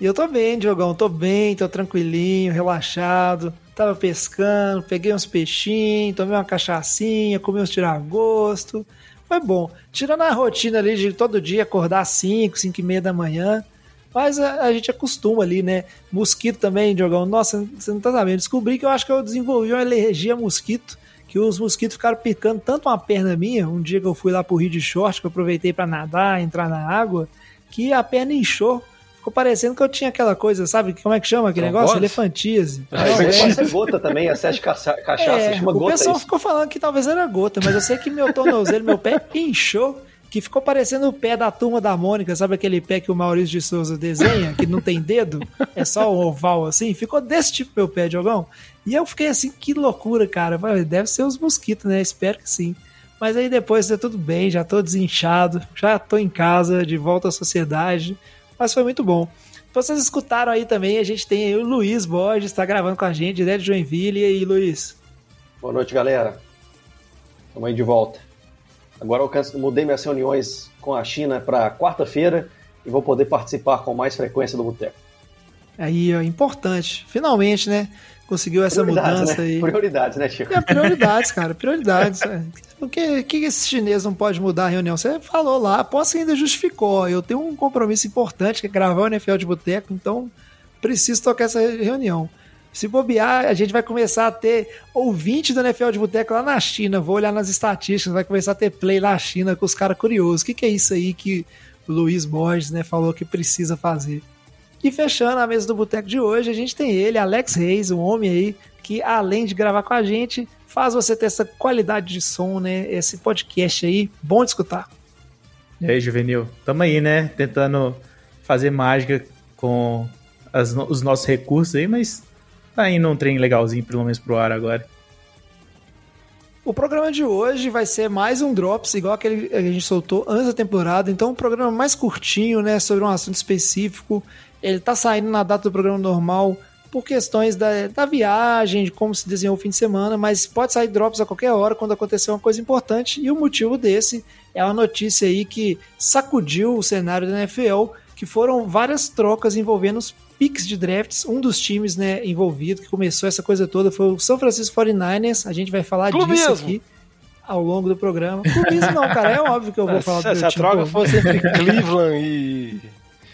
E eu tô bem, Diogão, tô bem, tô tranquilinho, relaxado. Tava pescando, peguei uns peixinhos, tomei uma cachaçinha, comi uns tiragosto. Foi bom. Tirando a rotina ali de todo dia acordar às 5, 5 e meia da manhã. Mas a, a, gente acostuma ali, né? Mosquito também, Diogão. Nossa, você não tá sabendo. Descobri que eu acho que eu desenvolvi uma alergia a mosquito. Que os mosquitos ficaram picando tanto uma perna minha, um dia que eu fui lá pro Rio de Short, que eu aproveitei para nadar, entrar na água, que a perna inchou. Ficou parecendo que eu tinha aquela coisa, sabe? Como é que chama aquele negócio? Elefantíase. É, é, gota também, acesso cachaça, é, chama gota. O pessoal isso. ficou falando que talvez era gota, mas eu sei que meu tornozelo, meu pé inchou que ficou parecendo o pé da turma da Mônica, sabe aquele pé que o Maurício de Souza desenha, que não tem dedo, é só um oval assim? Ficou desse tipo meu pé, Diogão. E eu fiquei assim, que loucura, cara. Deve ser os mosquitos, né? Espero que sim. Mas aí depois tá tudo bem, já tô desinchado, já tô em casa, de volta à sociedade. Mas foi muito bom. Vocês escutaram aí também, a gente tem aí o Luiz Borges, está gravando com a gente, direto de Joinville. E aí, Luiz? Boa noite, galera. Estamos aí de volta. Agora eu mudei minhas reuniões com a China para quarta-feira e vou poder participar com mais frequência do Boteco. Aí, ó, importante. Finalmente, né? Conseguiu essa mudança né? aí. Prioridades, né, Chico? É, prioridades, cara, prioridades. é. O que, que esse chinês não pode mudar a reunião? Você falou lá, posso ainda justificou. Eu tenho um compromisso importante que é gravar o NFL de Boteco, então preciso tocar essa reunião. Se bobear, a gente vai começar a ter ouvinte do NFL de Boteco lá na China. Vou olhar nas estatísticas, vai começar a ter play lá na China com os caras curiosos. O que, que é isso aí que o Luiz Borges né, falou que precisa fazer? E fechando a mesa do Boteco de hoje, a gente tem ele, Alex Reis, um homem aí que, além de gravar com a gente, faz você ter essa qualidade de som, né? Esse podcast aí, bom de escutar. E aí, Juvenil? Tamo aí, né? Tentando fazer mágica com as, os nossos recursos aí, mas tá indo um trem legalzinho, pelo menos pro ar agora. O programa de hoje vai ser mais um Drops, igual aquele que a gente soltou antes da temporada. Então, um programa mais curtinho, né? Sobre um assunto específico. Ele tá saindo na data do programa normal por questões da, da viagem, de como se desenhou o fim de semana, mas pode sair drops a qualquer hora quando acontecer uma coisa importante. E o motivo desse é uma notícia aí que sacudiu o cenário da NFL, que foram várias trocas envolvendo os picks de drafts. Um dos times né, envolvido que começou essa coisa toda foi o São Francisco 49ers. A gente vai falar disso mesmo. aqui ao longo do programa. Clubismo não, cara, é óbvio que eu vou falar do se a troca fosse entre Cleveland e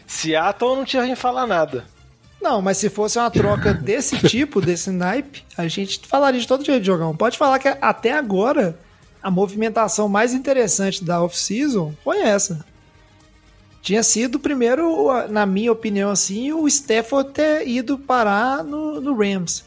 Seattle, não tinha nem falar nada. Não, mas se fosse uma troca desse tipo, desse naipe, a gente falaria de todo jeito, Jogão. Pode falar que até agora a movimentação mais interessante da off-season foi essa. Tinha sido primeiro, na minha opinião, assim, o Stafford ter ido parar no, no Rams.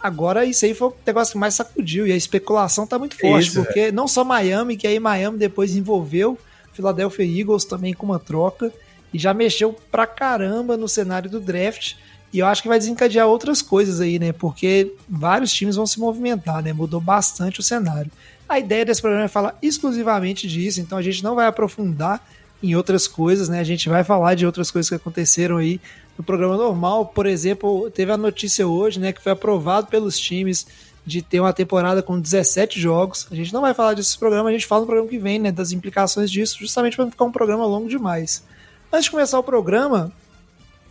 Agora isso aí foi o negócio que mais sacudiu e a especulação tá muito forte, Isso, porque não só Miami, que aí Miami depois envolveu Philadelphia Eagles também com uma troca e já mexeu pra caramba no cenário do draft. E eu acho que vai desencadear outras coisas aí, né? Porque vários times vão se movimentar, né? Mudou bastante o cenário. A ideia desse programa é falar exclusivamente disso, então a gente não vai aprofundar em outras coisas, né? A gente vai falar de outras coisas que aconteceram aí no programa normal. Por exemplo, teve a notícia hoje, né, que foi aprovado pelos times de ter uma temporada com 17 jogos. A gente não vai falar desse programa, a gente fala no programa que vem, né, das implicações disso, justamente para não ficar um programa longo demais. Antes de começar o programa,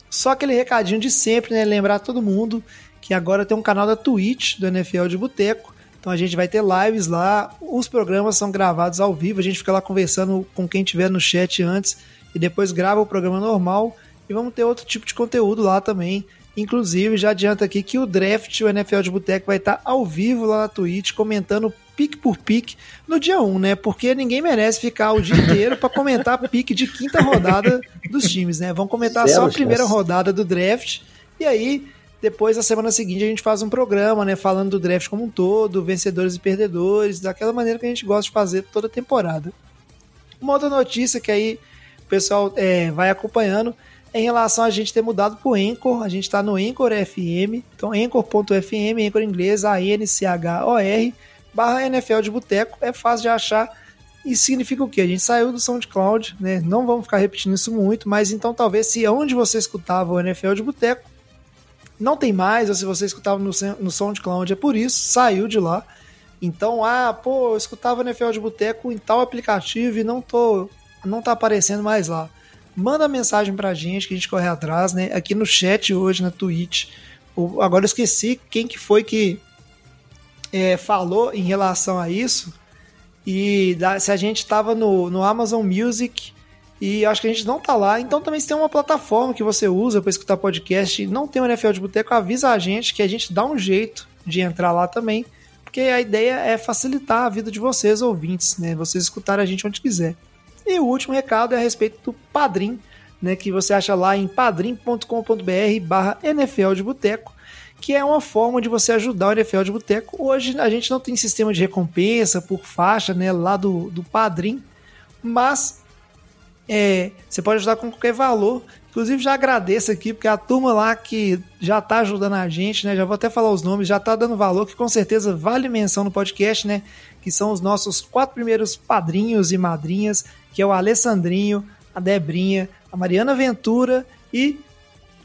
só aquele recadinho de sempre, né? Lembrar todo mundo que agora tem um canal da Twitch do NFL de Boteco. Então a gente vai ter lives lá, os programas são gravados ao vivo, a gente fica lá conversando com quem tiver no chat antes e depois grava o programa normal e vamos ter outro tipo de conteúdo lá também. Inclusive, já adianta aqui que o draft, o NFL de Boteco, vai estar ao vivo lá na Twitch, comentando pique por pique no dia 1, né? Porque ninguém merece ficar o dia inteiro para comentar pique de quinta rodada dos times, né? Vamos comentar Zero só a primeira chance. rodada do draft e aí depois, na semana seguinte, a gente faz um programa, né? Falando do draft como um todo, vencedores e perdedores, daquela maneira que a gente gosta de fazer toda temporada. Uma outra notícia que aí o pessoal é, vai acompanhando em relação a gente ter mudado pro Anchor, a gente está no Anchor FM, então anchor.fm, Anchor inglês, A-N-C-H-O-R, barra NFL de Boteco, é fácil de achar. Isso significa o quê? A gente saiu do SoundCloud, né? Não vamos ficar repetindo isso muito, mas então talvez se onde você escutava o NFL de Boteco não tem mais, ou se você escutava no, no SoundCloud é por isso, saiu de lá. Então, ah, pô, eu escutava NFL de Boteco em tal aplicativo e não tô não tá aparecendo mais lá. Manda mensagem pra gente que a gente corre atrás, né? Aqui no chat hoje, na Twitch. Agora eu esqueci quem que foi que é, falou em relação a isso. E se a gente tava no, no Amazon Music e acho que a gente não tá lá. Então também se tem uma plataforma que você usa para escutar podcast e não tem o NFL de Boteco, avisa a gente que a gente dá um jeito de entrar lá também. Porque a ideia é facilitar a vida de vocês, ouvintes, né? Vocês escutarem a gente onde quiser. E o último recado é a respeito do Padrim, né? Que você acha lá em padrim.com.br barra NFL de Boteco que é uma forma de você ajudar o NFL de Boteco. Hoje a gente não tem sistema de recompensa por faixa, né, lá do, do Padrim, mas é, você pode ajudar com qualquer valor. Inclusive, já agradeço aqui, porque a turma lá que já tá ajudando a gente, né? Já vou até falar os nomes, já tá dando valor, que com certeza vale menção no podcast, né? Que são os nossos quatro primeiros padrinhos e madrinhas, que é o Alessandrinho, a Debrinha, a Mariana Ventura e.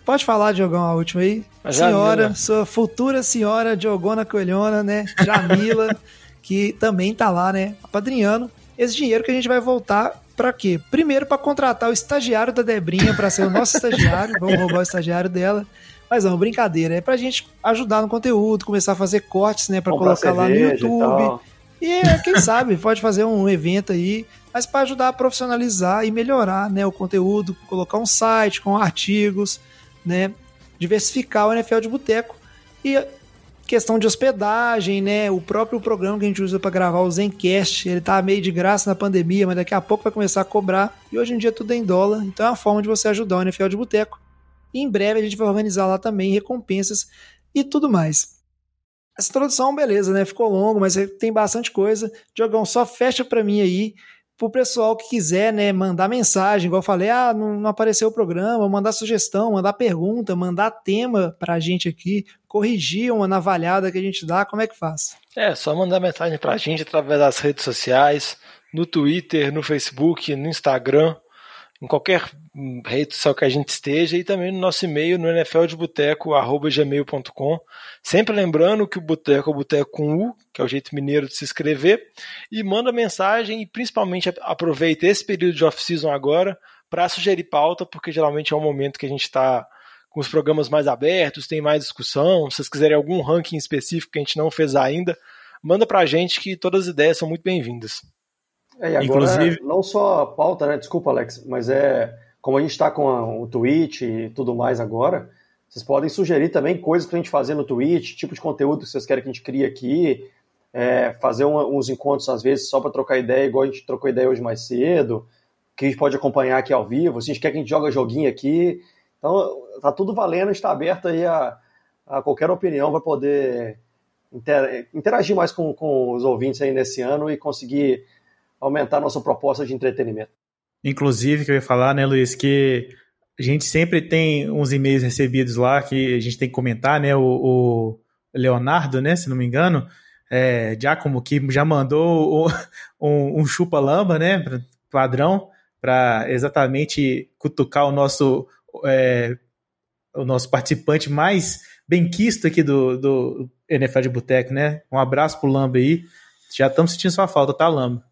Pode falar, Diogão, a última aí? A senhora, sua futura senhora Diogona Coelhona, né? Jamila, que também tá lá, né? Apadrinhando. Esse dinheiro que a gente vai voltar Pra quê? Primeiro, para contratar o estagiário da Debrinha para ser o nosso estagiário. Vamos roubar o estagiário dela. Mas não, brincadeira. É pra gente ajudar no conteúdo, começar a fazer cortes, né? Pra Comprar colocar lá no YouTube. E, e quem sabe, pode fazer um evento aí, mas para ajudar a profissionalizar e melhorar né, o conteúdo, colocar um site com artigos, né? Diversificar o NFL de boteco. E questão de hospedagem, né? O próprio programa que a gente usa para gravar o Zencast, ele tá meio de graça na pandemia, mas daqui a pouco vai começar a cobrar. E hoje em dia tudo é em dólar, então é uma forma de você ajudar o NFL de Boteco. E em breve a gente vai organizar lá também recompensas e tudo mais. Essa introdução, beleza, né? Ficou longo, mas tem bastante coisa. Diogão, só fecha para mim aí pro pessoal que quiser, né, mandar mensagem, igual eu falei, ah, não, não apareceu o programa, mandar sugestão, mandar pergunta, mandar tema pra gente aqui, corrigir uma navalhada que a gente dá, como é que faz? É, só mandar mensagem pra gente através das redes sociais, no Twitter, no Facebook, no Instagram, em qualquer rede social que a gente esteja e também no nosso e-mail no nfldeboteco.gmail.com. Sempre lembrando que o boteco é o boteco com U, que é o jeito mineiro de se escrever, e manda mensagem e principalmente aproveita esse período de off-season agora para sugerir pauta, porque geralmente é um momento que a gente está com os programas mais abertos, tem mais discussão. Se vocês quiserem algum ranking específico que a gente não fez ainda, manda para a gente que todas as ideias são muito bem-vindas. É, e agora, Inclusive... não só a pauta, né? Desculpa, Alex, mas é como a gente está com a, o Twitch e tudo mais agora, vocês podem sugerir também coisas para a gente fazer no Twitch, tipo de conteúdo que vocês querem que a gente crie aqui, é, fazer um, uns encontros às vezes só para trocar ideia, igual a gente trocou ideia hoje mais cedo, que a gente pode acompanhar aqui ao vivo. Se a gente quer que a gente joga joguinho aqui, então tá tudo valendo, está aberto aí a, a qualquer opinião, vai poder interagir mais com, com os ouvintes aí nesse ano e conseguir aumentar nossa proposta de entretenimento. Inclusive, que eu ia falar, né, Luiz, que a gente sempre tem uns e-mails recebidos lá que a gente tem que comentar, né? O, o Leonardo, né, se não me engano, é, Giacomo, que já mandou um, um chupa-lamba, né, padrão, para exatamente cutucar o nosso, é, o nosso participante mais benquisto aqui do, do NFL de Boteco, né? Um abraço pro Lamba aí. Já estamos sentindo sua falta, tá, Lamba?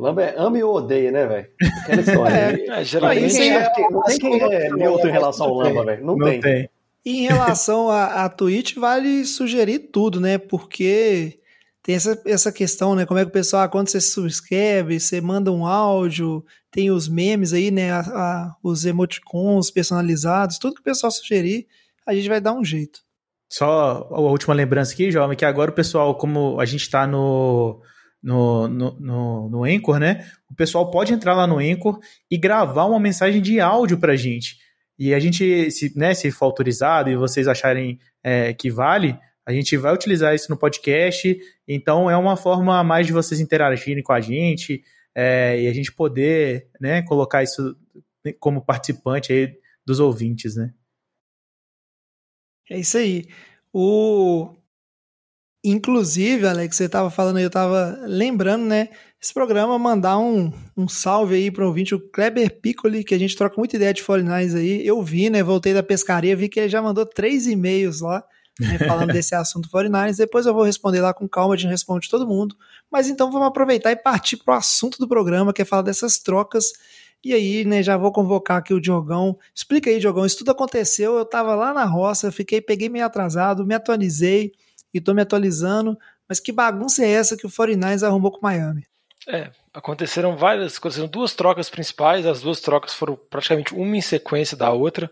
Lamba é ame ou odeia, né, velho? Aquela história. é, é, geralmente é, não tem quem é neutro em relação ao Lamba, velho. Não, não, tem. tem. E em relação a, a Twitch, vale sugerir tudo, né? Porque tem essa, essa questão, né? Como é que o pessoal, quando você se subscreve, você manda um áudio, tem os memes aí, né? A, a, os emoticons personalizados, tudo que o pessoal sugerir, a gente vai dar um jeito. Só a última lembrança aqui, Jovem, que agora o pessoal, como a gente está no no, no, no, no Anchor, né? O pessoal pode entrar lá no Anchor e gravar uma mensagem de áudio para a gente. E a gente, se, né, se for autorizado e vocês acharem é, que vale, a gente vai utilizar isso no podcast. Então é uma forma a mais de vocês interagirem com a gente é, e a gente poder né, colocar isso como participante aí dos ouvintes, né? É isso aí. O Inclusive, Alex, você estava falando aí, eu estava lembrando, né? Esse programa mandar um, um salve aí para o ouvinte, o Kleber Piccoli, que a gente troca muita ideia de 49 aí. Eu vi, né? Voltei da pescaria, vi que ele já mandou três e-mails lá, né, falando desse assunto 49 Depois eu vou responder lá com calma, a gente responde todo mundo. Mas então vamos aproveitar e partir para o assunto do programa, que é falar dessas trocas. E aí, né, já vou convocar aqui o Diogão. Explica aí, Diogão, isso tudo aconteceu, eu estava lá na roça, fiquei, peguei meio atrasado, me atualizei e tô me atualizando. Mas que bagunça é essa que o 49ers arrumou com o Miami? É, aconteceram várias, aconteceram duas trocas principais, as duas trocas foram praticamente uma em sequência da outra.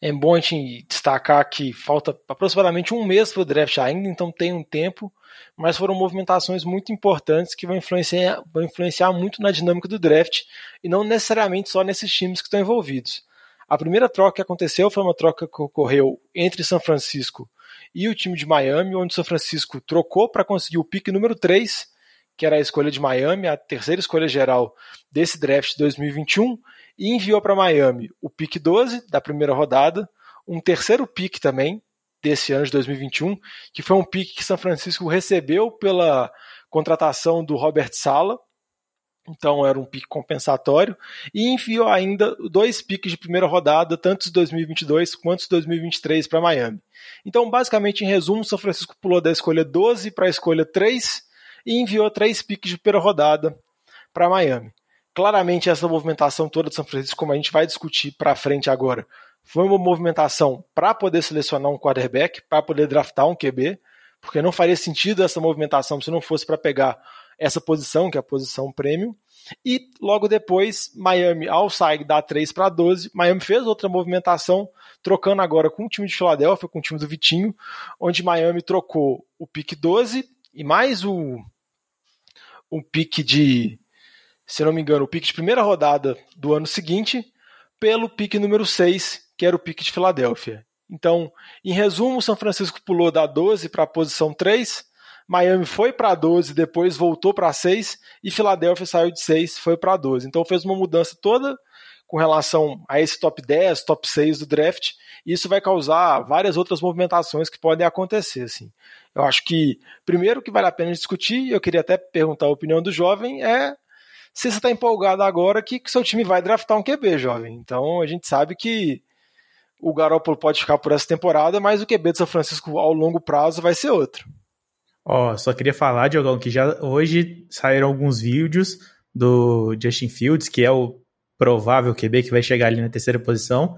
É bom a gente destacar que falta aproximadamente um mês para o draft ainda, então tem um tempo, mas foram movimentações muito importantes que vão influenciar, vão influenciar muito na dinâmica do draft e não necessariamente só nesses times que estão envolvidos. A primeira troca que aconteceu foi uma troca que ocorreu entre São Francisco e o time de Miami, onde o São Francisco trocou para conseguir o pique número 3, que era a escolha de Miami, a terceira escolha geral desse draft de 2021, e enviou para Miami o pique 12 da primeira rodada, um terceiro pique também desse ano de 2021, que foi um pique que São Francisco recebeu pela contratação do Robert Sala, então era um pique compensatório, e enviou ainda dois piques de primeira rodada, tanto de 2022 quanto de 2023 para Miami. Então, basicamente, em resumo, São Francisco pulou da escolha 12 para a escolha 3 e enviou três piques de primeira rodada para Miami. Claramente, essa movimentação toda de São Francisco, como a gente vai discutir para frente agora, foi uma movimentação para poder selecionar um quarterback, para poder draftar um QB, porque não faria sentido essa movimentação se não fosse para pegar essa posição, que é a posição premium. E logo depois, Miami, ao sair da 3 para 12, Miami fez outra movimentação, trocando agora com o time de Filadélfia, com o time do Vitinho, onde Miami trocou o pique 12 e mais o, o pique de, se não me engano, o pique de primeira rodada do ano seguinte, pelo pique número 6, que era o pique de Filadélfia. Então, em resumo, São Francisco pulou da 12 para a posição 3, Miami foi para 12, depois voltou para 6 e Filadélfia saiu de 6, foi para 12. Então fez uma mudança toda com relação a esse top 10, top 6 do draft, e isso vai causar várias outras movimentações que podem acontecer, assim. Eu acho que primeiro que vale a pena discutir, eu queria até perguntar a opinião do jovem, é se você está empolgado agora que, que seu time vai draftar um QB, jovem. Então a gente sabe que o Garoppolo pode ficar por essa temporada, mas o QB de São Francisco ao longo prazo vai ser outro. Ó, só queria falar, Diogão, que já hoje saíram alguns vídeos do Justin Fields, que é o provável QB que vai chegar ali na terceira posição.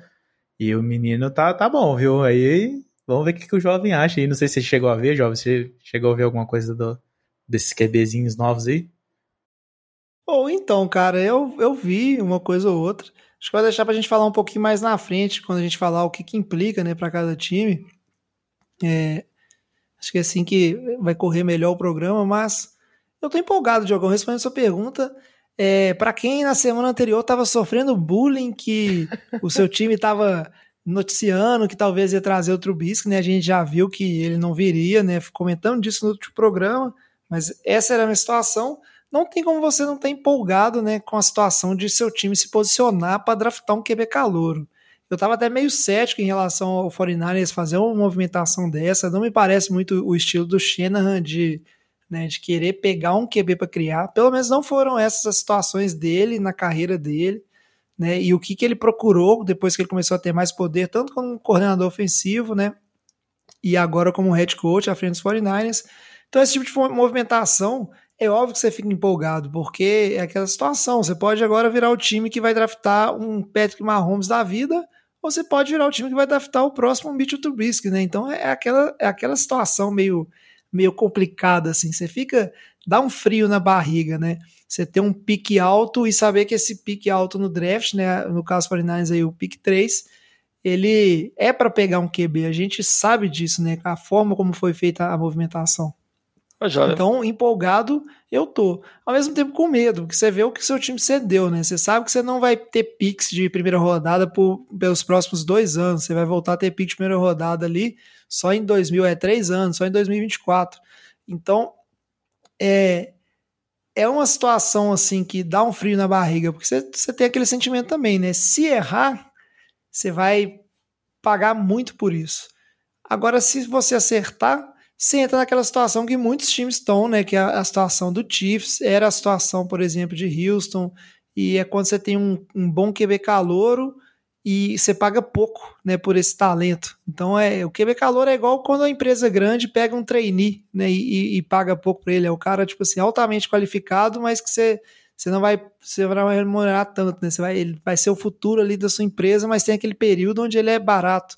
E o menino tá, tá bom, viu? Aí vamos ver o que, que o jovem acha aí. Não sei se você chegou a ver, jovem. Você chegou a ver alguma coisa do, desses QBzinhos novos aí? Ou então, cara, eu, eu vi uma coisa ou outra. Acho que vai deixar pra gente falar um pouquinho mais na frente, quando a gente falar o que, que implica, né, pra cada time. É, Acho que é assim que vai correr melhor o programa, mas eu tô empolgado, Diogão, respondendo sua pergunta. É, para quem na semana anterior estava sofrendo bullying, que o seu time estava noticiando que talvez ia trazer o Trubisky, né? A gente já viu que ele não viria, né? Comentando disso no último programa, mas essa era a minha situação. Não tem como você não estar empolgado, né, com a situação de seu time se posicionar para draftar um QB calouro. Eu estava até meio cético em relação ao 49ers fazer uma movimentação dessa. Não me parece muito o estilo do Shanahan de, né, de querer pegar um QB para criar. Pelo menos não foram essas as situações dele na carreira dele. Né, e o que, que ele procurou depois que ele começou a ter mais poder, tanto como coordenador ofensivo, né? E agora como head coach à frente dos 49ers. Então, esse tipo de movimentação é óbvio que você fica empolgado, porque é aquela situação. Você pode agora virar o time que vai draftar um Patrick Mahomes da vida você pode virar o time que vai draftar o próximo Mitchell Trubisky, né? Então é aquela, é aquela situação meio, meio complicada, assim. Você fica, dá um frio na barriga, né? Você ter um pique alto e saber que esse pique alto no draft, né? No caso 49 aí, o pique 3, ele é para pegar um QB. A gente sabe disso, né? A forma como foi feita a movimentação. Então, empolgado, eu tô. Ao mesmo tempo com medo, porque você vê o que seu time cedeu, né? Você sabe que você não vai ter picks de primeira rodada por, pelos próximos dois anos. Você vai voltar a ter pick de primeira rodada ali só em 2000, é três anos, só em 2024. Então, é, é uma situação assim que dá um frio na barriga, porque você, você tem aquele sentimento também, né? Se errar, você vai pagar muito por isso. Agora, se você acertar, você entra naquela situação que muitos times estão, né? Que é a situação do Chiefs, era a situação, por exemplo, de Houston, e é quando você tem um, um bom QB calouro e você paga pouco, né, por esse talento. Então é o QB calor é igual quando a empresa grande pega um trainee, né, e, e paga pouco para ele. É o cara tipo assim altamente qualificado, mas que você você não vai você vai remunerar tanto, né? Você vai ele vai ser o futuro ali da sua empresa, mas tem aquele período onde ele é barato.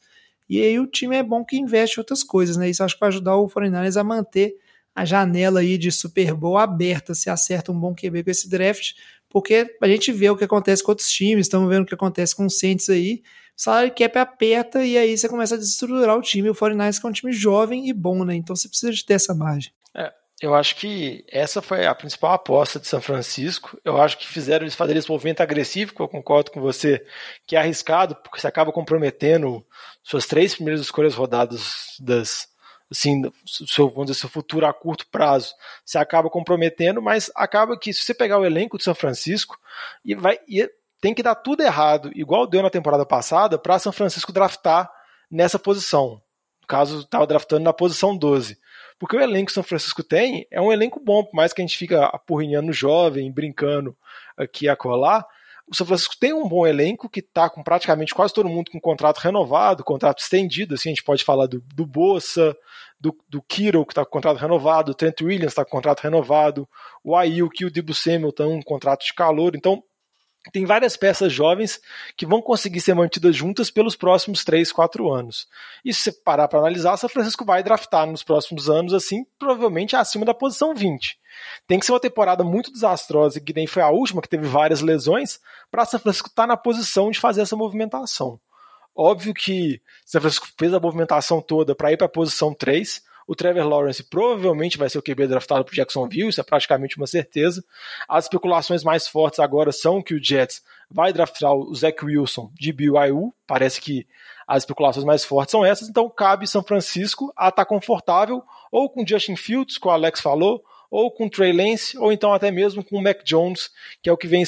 E aí o time é bom que investe outras coisas, né? Isso acho que vai ajudar o 49 a manter a janela aí de Super Bowl aberta, se acerta um bom QB com esse draft, porque a gente vê o que acontece com outros times, estamos vendo o que acontece com o Saints aí, o salário cap aperta e aí você começa a desestruturar o time, o 49ers que é um time jovem e bom, né? Então você precisa de ter essa margem. É, eu acho que essa foi a principal aposta de São Francisco. Eu acho que fizeram eles fazerem esse movimento agressivo, que eu concordo com você, que é arriscado, porque você acaba comprometendo suas três primeiras escolhas rodadas das, assim, seu, vamos dizer, seu futuro a curto prazo, você acaba comprometendo, mas acaba que se você pegar o elenco de São Francisco e vai e tem que dar tudo errado, igual deu na temporada passada, para São Francisco draftar nessa posição. No caso, estava draftando na posição 12. Porque o elenco que São Francisco tem é um elenco bom, por mais que a gente fica apurrinhando jovem, brincando aqui a colar, o São Francisco tem um bom elenco que está com praticamente quase todo mundo com contrato renovado, contrato estendido. Assim, a gente pode falar do, do Bossa, do, do Kiro, que está com contrato renovado, o Trent Williams está com contrato renovado, o Ayuk e o Debo Samuel estão com contrato de calor. Então, tem várias peças jovens que vão conseguir ser mantidas juntas pelos próximos 3, 4 anos. E se você parar para analisar, São Francisco vai draftar nos próximos anos, assim, provavelmente acima da posição 20. Tem que ser uma temporada muito desastrosa, que nem foi a última, que teve várias lesões, para São Francisco estar tá na posição de fazer essa movimentação. Óbvio que São Francisco fez a movimentação toda para ir para a posição 3, o Trevor Lawrence provavelmente vai ser o QB draftado por Jacksonville, isso é praticamente uma certeza. As especulações mais fortes agora são que o Jets vai draftar o Zach Wilson de BYU, parece que as especulações mais fortes são essas, então cabe São Francisco a estar tá confortável ou com Justin Fields, como o Alex falou, ou com Trey Lance, ou então até mesmo com o Mac Jones, que é o que vem,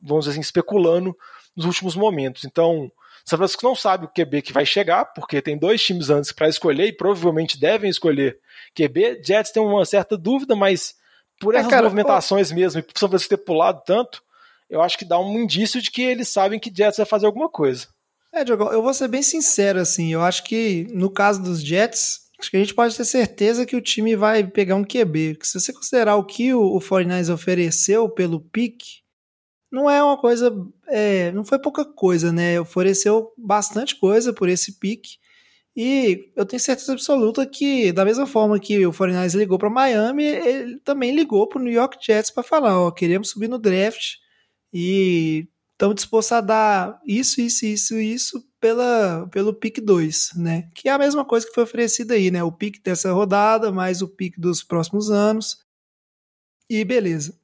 vamos dizer assim, especulando nos últimos momentos. Então, são Francisco não sabe o QB que vai chegar, porque tem dois times antes para escolher e provavelmente devem escolher QB. Jets tem uma certa dúvida, mas por é, essas cara, movimentações mesmo, e por São Francisco ter pulado tanto, eu acho que dá um indício de que eles sabem que Jets vai fazer alguma coisa. É, Diogo, eu vou ser bem sincero, assim, eu acho que no caso dos Jets, acho que a gente pode ter certeza que o time vai pegar um QB. Se você considerar o que o, o 49 ofereceu pelo pique, não é uma coisa. É, não foi pouca coisa, né? Ofereceu bastante coisa por esse pique. E eu tenho certeza absoluta que, da mesma forma que o 49 ligou para Miami, ele também ligou para o New York Jets para falar: ó, queremos subir no draft e estamos dispostos a dar isso, isso, isso, isso pela, pelo pick 2, né? Que é a mesma coisa que foi oferecida aí, né? O pick dessa rodada, mais o pick dos próximos anos. E beleza.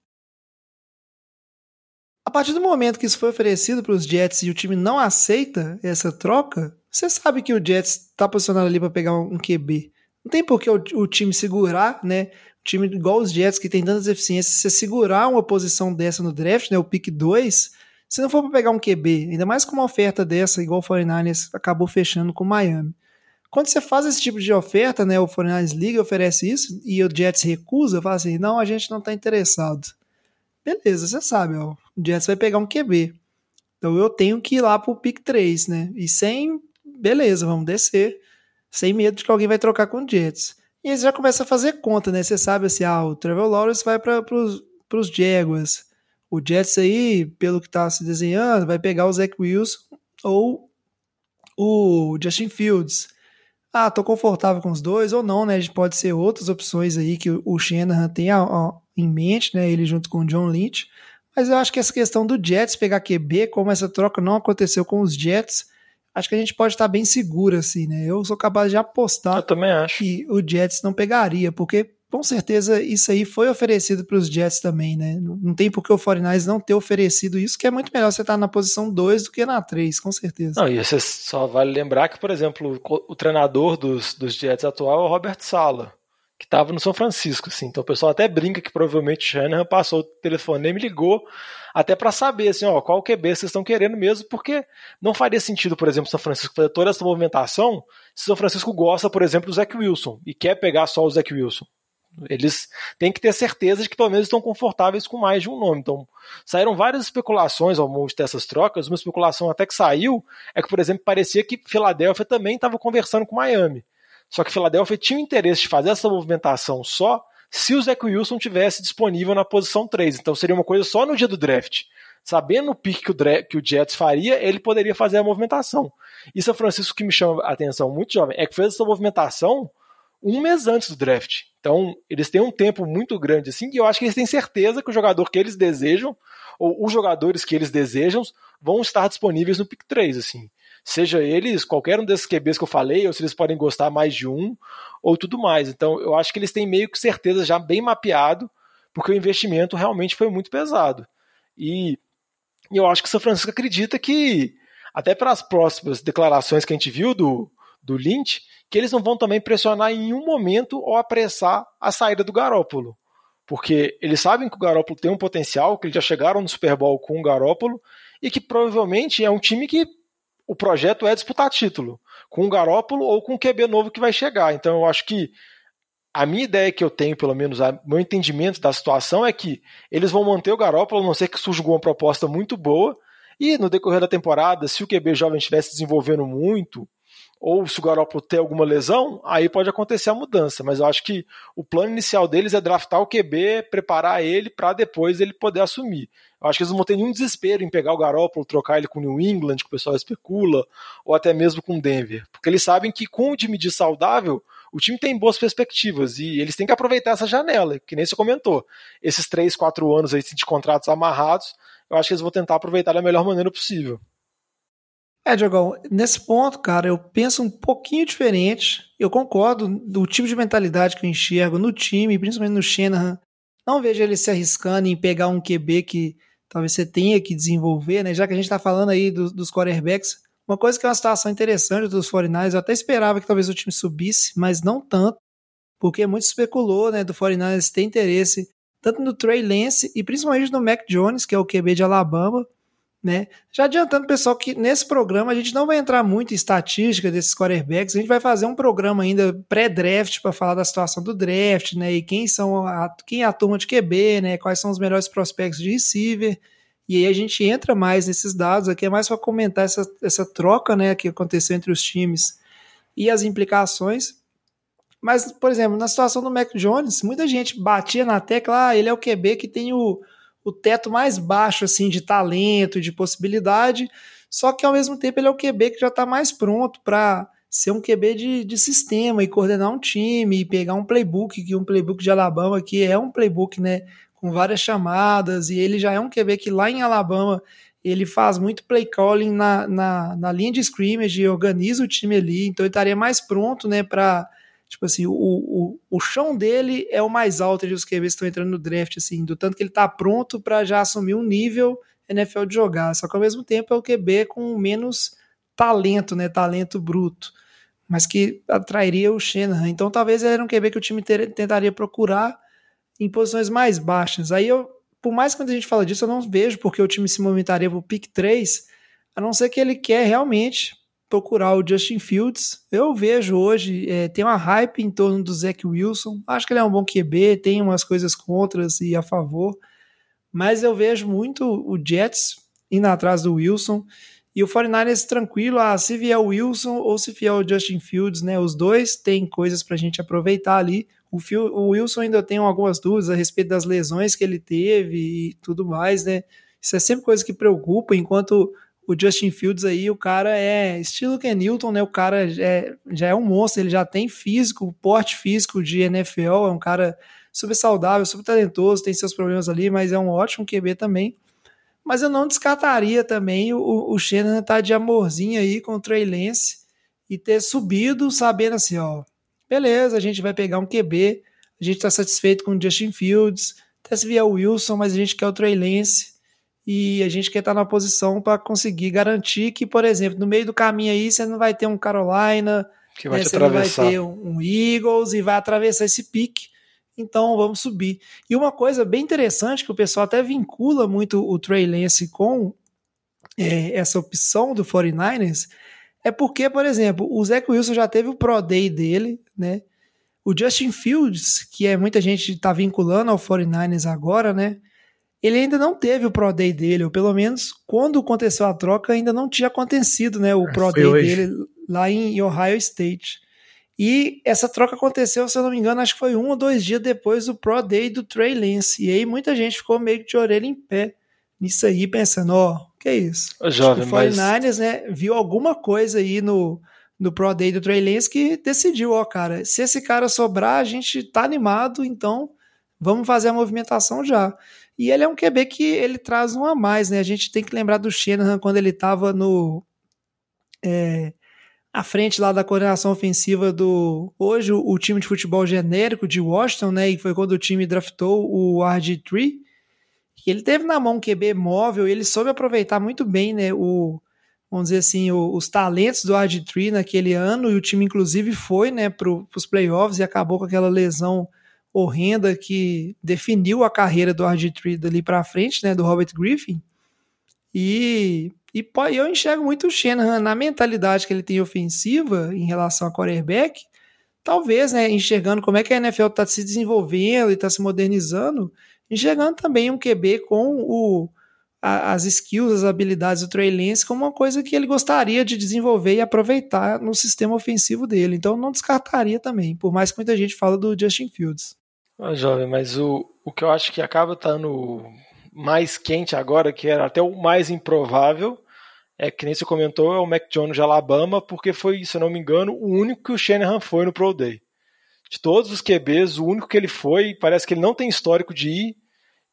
Partir do momento que isso foi oferecido para os Jets e o time não aceita essa troca, você sabe que o Jets está posicionado ali para pegar um QB. Não tem por que o, o, time segurar, né? O time igual os Jets, que tem tantas eficiências, você segurar uma posição dessa no draft, né? O pick 2, se não for para pegar um QB, ainda mais com uma oferta dessa, igual o 49ers acabou fechando com o Miami. Quando você faz esse tipo de oferta, né? O 49ers liga oferece isso e o Jets recusa, fala assim: não, a gente não está interessado. Beleza, você sabe, ó, o Jets vai pegar um QB. Então eu tenho que ir lá pro pick 3, né? E sem, beleza, vamos descer, sem medo de que alguém vai trocar com o Jets. E aí você já começa a fazer conta, né? Você sabe assim, ah, o Trevor Lawrence vai para pros, pros Jaguars. O Jets aí, pelo que tá se desenhando, vai pegar o Zach Wilson ou o Justin Fields. Ah, tô confortável com os dois ou não, né? Pode ser outras opções aí que o Shanahan tem a, a, em mente, né? Ele junto com o John Lynch. Mas eu acho que essa questão do Jets pegar QB, como essa troca não aconteceu com os Jets, acho que a gente pode estar bem seguro, assim, né? Eu sou capaz de apostar que o Jets não pegaria, porque com certeza isso aí foi oferecido para os Jets também, né? Não tem por que o 49 não ter oferecido isso, que é muito melhor você estar na posição 2 do que na 3, com certeza. Não, e você só vale lembrar que, por exemplo, o, o treinador dos, dos Jets atual é o Robert Sala que estava no São Francisco, assim. Então o pessoal até brinca que provavelmente Shanahan passou o telefone e me ligou até para saber, assim, ó, qual QB vocês estão querendo mesmo, porque não faria sentido, por exemplo, São Francisco fazer toda essa movimentação se São Francisco gosta, por exemplo, do Zach Wilson e quer pegar só o Zach Wilson. Eles têm que ter certeza de que pelo menos estão confortáveis com mais de um nome. Então, saíram várias especulações ao monte dessas trocas. Uma especulação até que saiu é que, por exemplo, parecia que Filadélfia também estava conversando com Miami. Só que Filadélfia tinha o interesse de fazer essa movimentação só se o Zach Wilson tivesse disponível na posição 3. Então seria uma coisa só no dia do draft. Sabendo o pique que o, que o Jets faria, ele poderia fazer a movimentação. E São Francisco que me chama a atenção muito jovem é que fez essa movimentação um mês antes do draft. Então, eles têm um tempo muito grande assim, e eu acho que eles têm certeza que o jogador que eles desejam, ou os jogadores que eles desejam, vão estar disponíveis no pick 3, assim. Seja eles, qualquer um desses QBs que eu falei, ou se eles podem gostar mais de um, ou tudo mais. Então, eu acho que eles têm meio que certeza já bem mapeado, porque o investimento realmente foi muito pesado. E eu acho que o São Francisco acredita que, até pelas próximas declarações que a gente viu do, do Lynch, que eles não vão também pressionar em nenhum momento ou apressar a saída do Garópolo. Porque eles sabem que o Garópolo tem um potencial, que eles já chegaram no Super Bowl com o Garópolo, e que provavelmente é um time que o projeto é disputar título, com o Garópolo ou com o QB novo que vai chegar. Então eu acho que a minha ideia que eu tenho, pelo menos, o meu entendimento da situação é que eles vão manter o Garópolo, a não ser que surja uma proposta muito boa, e no decorrer da temporada, se o QB jovem estivesse desenvolvendo muito, ou se o Garoppolo ter alguma lesão, aí pode acontecer a mudança. Mas eu acho que o plano inicial deles é draftar o QB, preparar ele para depois ele poder assumir. Eu acho que eles não vão ter nenhum desespero em pegar o Garoppolo, trocar ele com o New England, que o pessoal especula, ou até mesmo com o Denver. Porque eles sabem que com o time de saudável, o time tem boas perspectivas e eles têm que aproveitar essa janela, que nem você comentou. Esses três, quatro anos aí de contratos amarrados, eu acho que eles vão tentar aproveitar da melhor maneira possível. É, Diogão, nesse ponto, cara, eu penso um pouquinho diferente. Eu concordo do tipo de mentalidade que eu enxergo no time, principalmente no Shanahan. Não vejo ele se arriscando em pegar um QB que talvez você tenha que desenvolver, né? Já que a gente está falando aí do, dos quarterbacks. Uma coisa que é uma situação interessante dos 49ers, eu até esperava que talvez o time subisse, mas não tanto, porque muito especulou, né, do 49ers ter interesse tanto no Trey Lance e principalmente no Mac Jones, que é o QB de Alabama, né? Já adiantando, pessoal, que nesse programa a gente não vai entrar muito em estatística desses quarterbacks, a gente vai fazer um programa ainda pré-draft para falar da situação do draft, né? E quem são a, quem é a turma de QB, né? Quais são os melhores prospectos de receiver. E aí a gente entra mais nesses dados aqui, é mais para comentar essa, essa troca, né, que aconteceu entre os times e as implicações. Mas, por exemplo, na situação do Mac Jones, muita gente batia na tecla, ah, ele é o QB que tem o, o teto mais baixo assim de talento, de possibilidade, só que ao mesmo tempo ele é o QB que já está mais pronto para ser um QB de, de sistema e coordenar um time e pegar um playbook, que um playbook de Alabama que é um playbook, né, com várias chamadas, e ele já é um QB que lá em Alabama ele faz muito play calling na, na, na linha de scrimmage, organiza o time ali, então ele estaria mais pronto, né, para Tipo assim, o, o, o chão dele é o mais alto de os QBs que estão entrando no draft, assim, do tanto que ele tá pronto para já assumir um nível NFL de jogar. Só que ao mesmo tempo é o QB com menos talento, né? Talento bruto. Mas que atrairia o Shanahan. Então talvez era um QB que o time ter, tentaria procurar em posições mais baixas. Aí eu, por mais que quando a gente fala disso, eu não vejo porque o time se movimentaria pro pick 3, a não ser que ele quer realmente procurar o Justin Fields. Eu vejo hoje, é, tem uma hype em torno do Zach Wilson. Acho que ele é um bom QB, tem umas coisas contras e a favor. Mas eu vejo muito o Jets indo atrás do Wilson. E o 49ers tranquilo, ah, se vier o Wilson ou se vier o Justin Fields, né? Os dois têm coisas para a gente aproveitar ali. O, Phil, o Wilson ainda tem algumas dúvidas a respeito das lesões que ele teve e tudo mais, né? Isso é sempre coisa que preocupa, enquanto o Justin Fields aí, o cara é estilo Ken Newton, né? O cara é, já é um monstro, ele já tem físico, porte físico de NFL, é um cara super saudável, super talentoso, tem seus problemas ali, mas é um ótimo QB também. Mas eu não descartaria também o, o Shannon tá de amorzinho aí com o Trey Lance e ter subido sabendo assim, ó, beleza, a gente vai pegar um QB, a gente está satisfeito com o Justin Fields, até se vier o Wilson, mas a gente quer o Trey Lance e a gente quer estar na posição para conseguir garantir que, por exemplo, no meio do caminho aí você não vai ter um Carolina, Que vai né? te atravessar. vai ter um Eagles e vai atravessar esse pique. Então vamos subir. E uma coisa bem interessante que o pessoal até vincula muito o Trey Lance com é, essa opção do 49ers é porque, por exemplo, o Zach Wilson já teve o Pro Day dele, né? O Justin Fields, que é muita gente está vinculando ao 49ers agora, né? Ele ainda não teve o Pro Day dele, ou pelo menos quando aconteceu a troca ainda não tinha acontecido, né? O é, Pro Day hoje. dele lá em Ohio State. E essa troca aconteceu, se eu não me engano, acho que foi um ou dois dias depois do Pro Day do Trey Lance. E aí muita gente ficou meio que de orelha em pé nisso aí, pensando, ó, oh, que é isso? O jovem, o 49ers, mas... né, viu alguma coisa aí no, no Pro Day do Trey Lance que decidiu, ó, cara, se esse cara sobrar, a gente tá animado, então vamos fazer a movimentação já. E ele é um QB que ele traz um a mais, né? A gente tem que lembrar do Shanahan quando ele tava no... É, à frente lá da coordenação ofensiva do hoje o, o, time de futebol genérico de Washington, né? E foi quando o time draftou o RG3. Que ele teve na mão um QB móvel e ele soube aproveitar muito bem, né? O, vamos dizer assim, o, os talentos do RG3 naquele ano, e o time, inclusive, foi né, para os playoffs e acabou com aquela lesão horrenda que definiu a carreira do RG3 dali para frente, né? Do Robert Griffin. E e eu enxergo muito o Shanahan na mentalidade que ele tem ofensiva em relação a quarterback, talvez, né, enxergando como é que a NFL está se desenvolvendo e está se modernizando, enxergando também um QB com o, a, as skills, as habilidades do Trey Lance como uma coisa que ele gostaria de desenvolver e aproveitar no sistema ofensivo dele. Então não descartaria também, por mais que muita gente fala do Justin Fields. Ah, jovem, mas o, o que eu acho que acaba estando mais quente agora, que era até o mais improvável, é que nem você comentou, é o Mac Jones de Alabama, porque foi, se eu não me engano, o único que o Shanahan foi no Pro Day. De todos os QBs, o único que ele foi, parece que ele não tem histórico de ir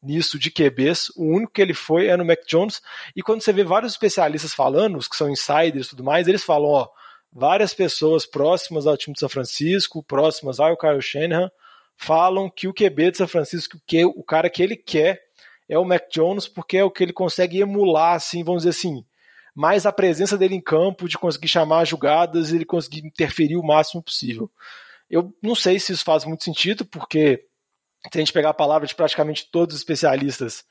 nisso de QBs, o único que ele foi é no Mac Jones, e quando você vê vários especialistas falando, os que são insiders e tudo mais, eles falam, ó, várias pessoas próximas ao time de São Francisco, próximas ao Kyle Shanahan, falam que o QB de São Francisco, que o cara que ele quer é o Mac Jones, porque é o que ele consegue emular, assim, vamos dizer assim, mais a presença dele em campo, de conseguir chamar jogadas ele conseguir interferir o máximo possível. Eu não sei se isso faz muito sentido, porque se a gente pegar a palavra de praticamente todos os especialistas,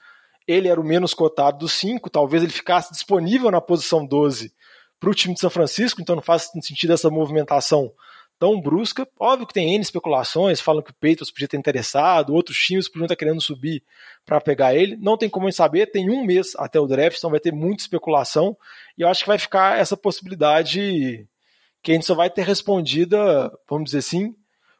ele era o menos cotado dos cinco, talvez ele ficasse disponível na posição 12 para o time de São Francisco, então não faz sentido essa movimentação tão brusca. Óbvio que tem N especulações, falam que o Patriots podia ter interessado, outros times podiam estar querendo subir para pegar ele. Não tem como a gente saber, tem um mês até o draft, então vai ter muita especulação. E eu acho que vai ficar essa possibilidade que a gente só vai ter respondida, vamos dizer assim,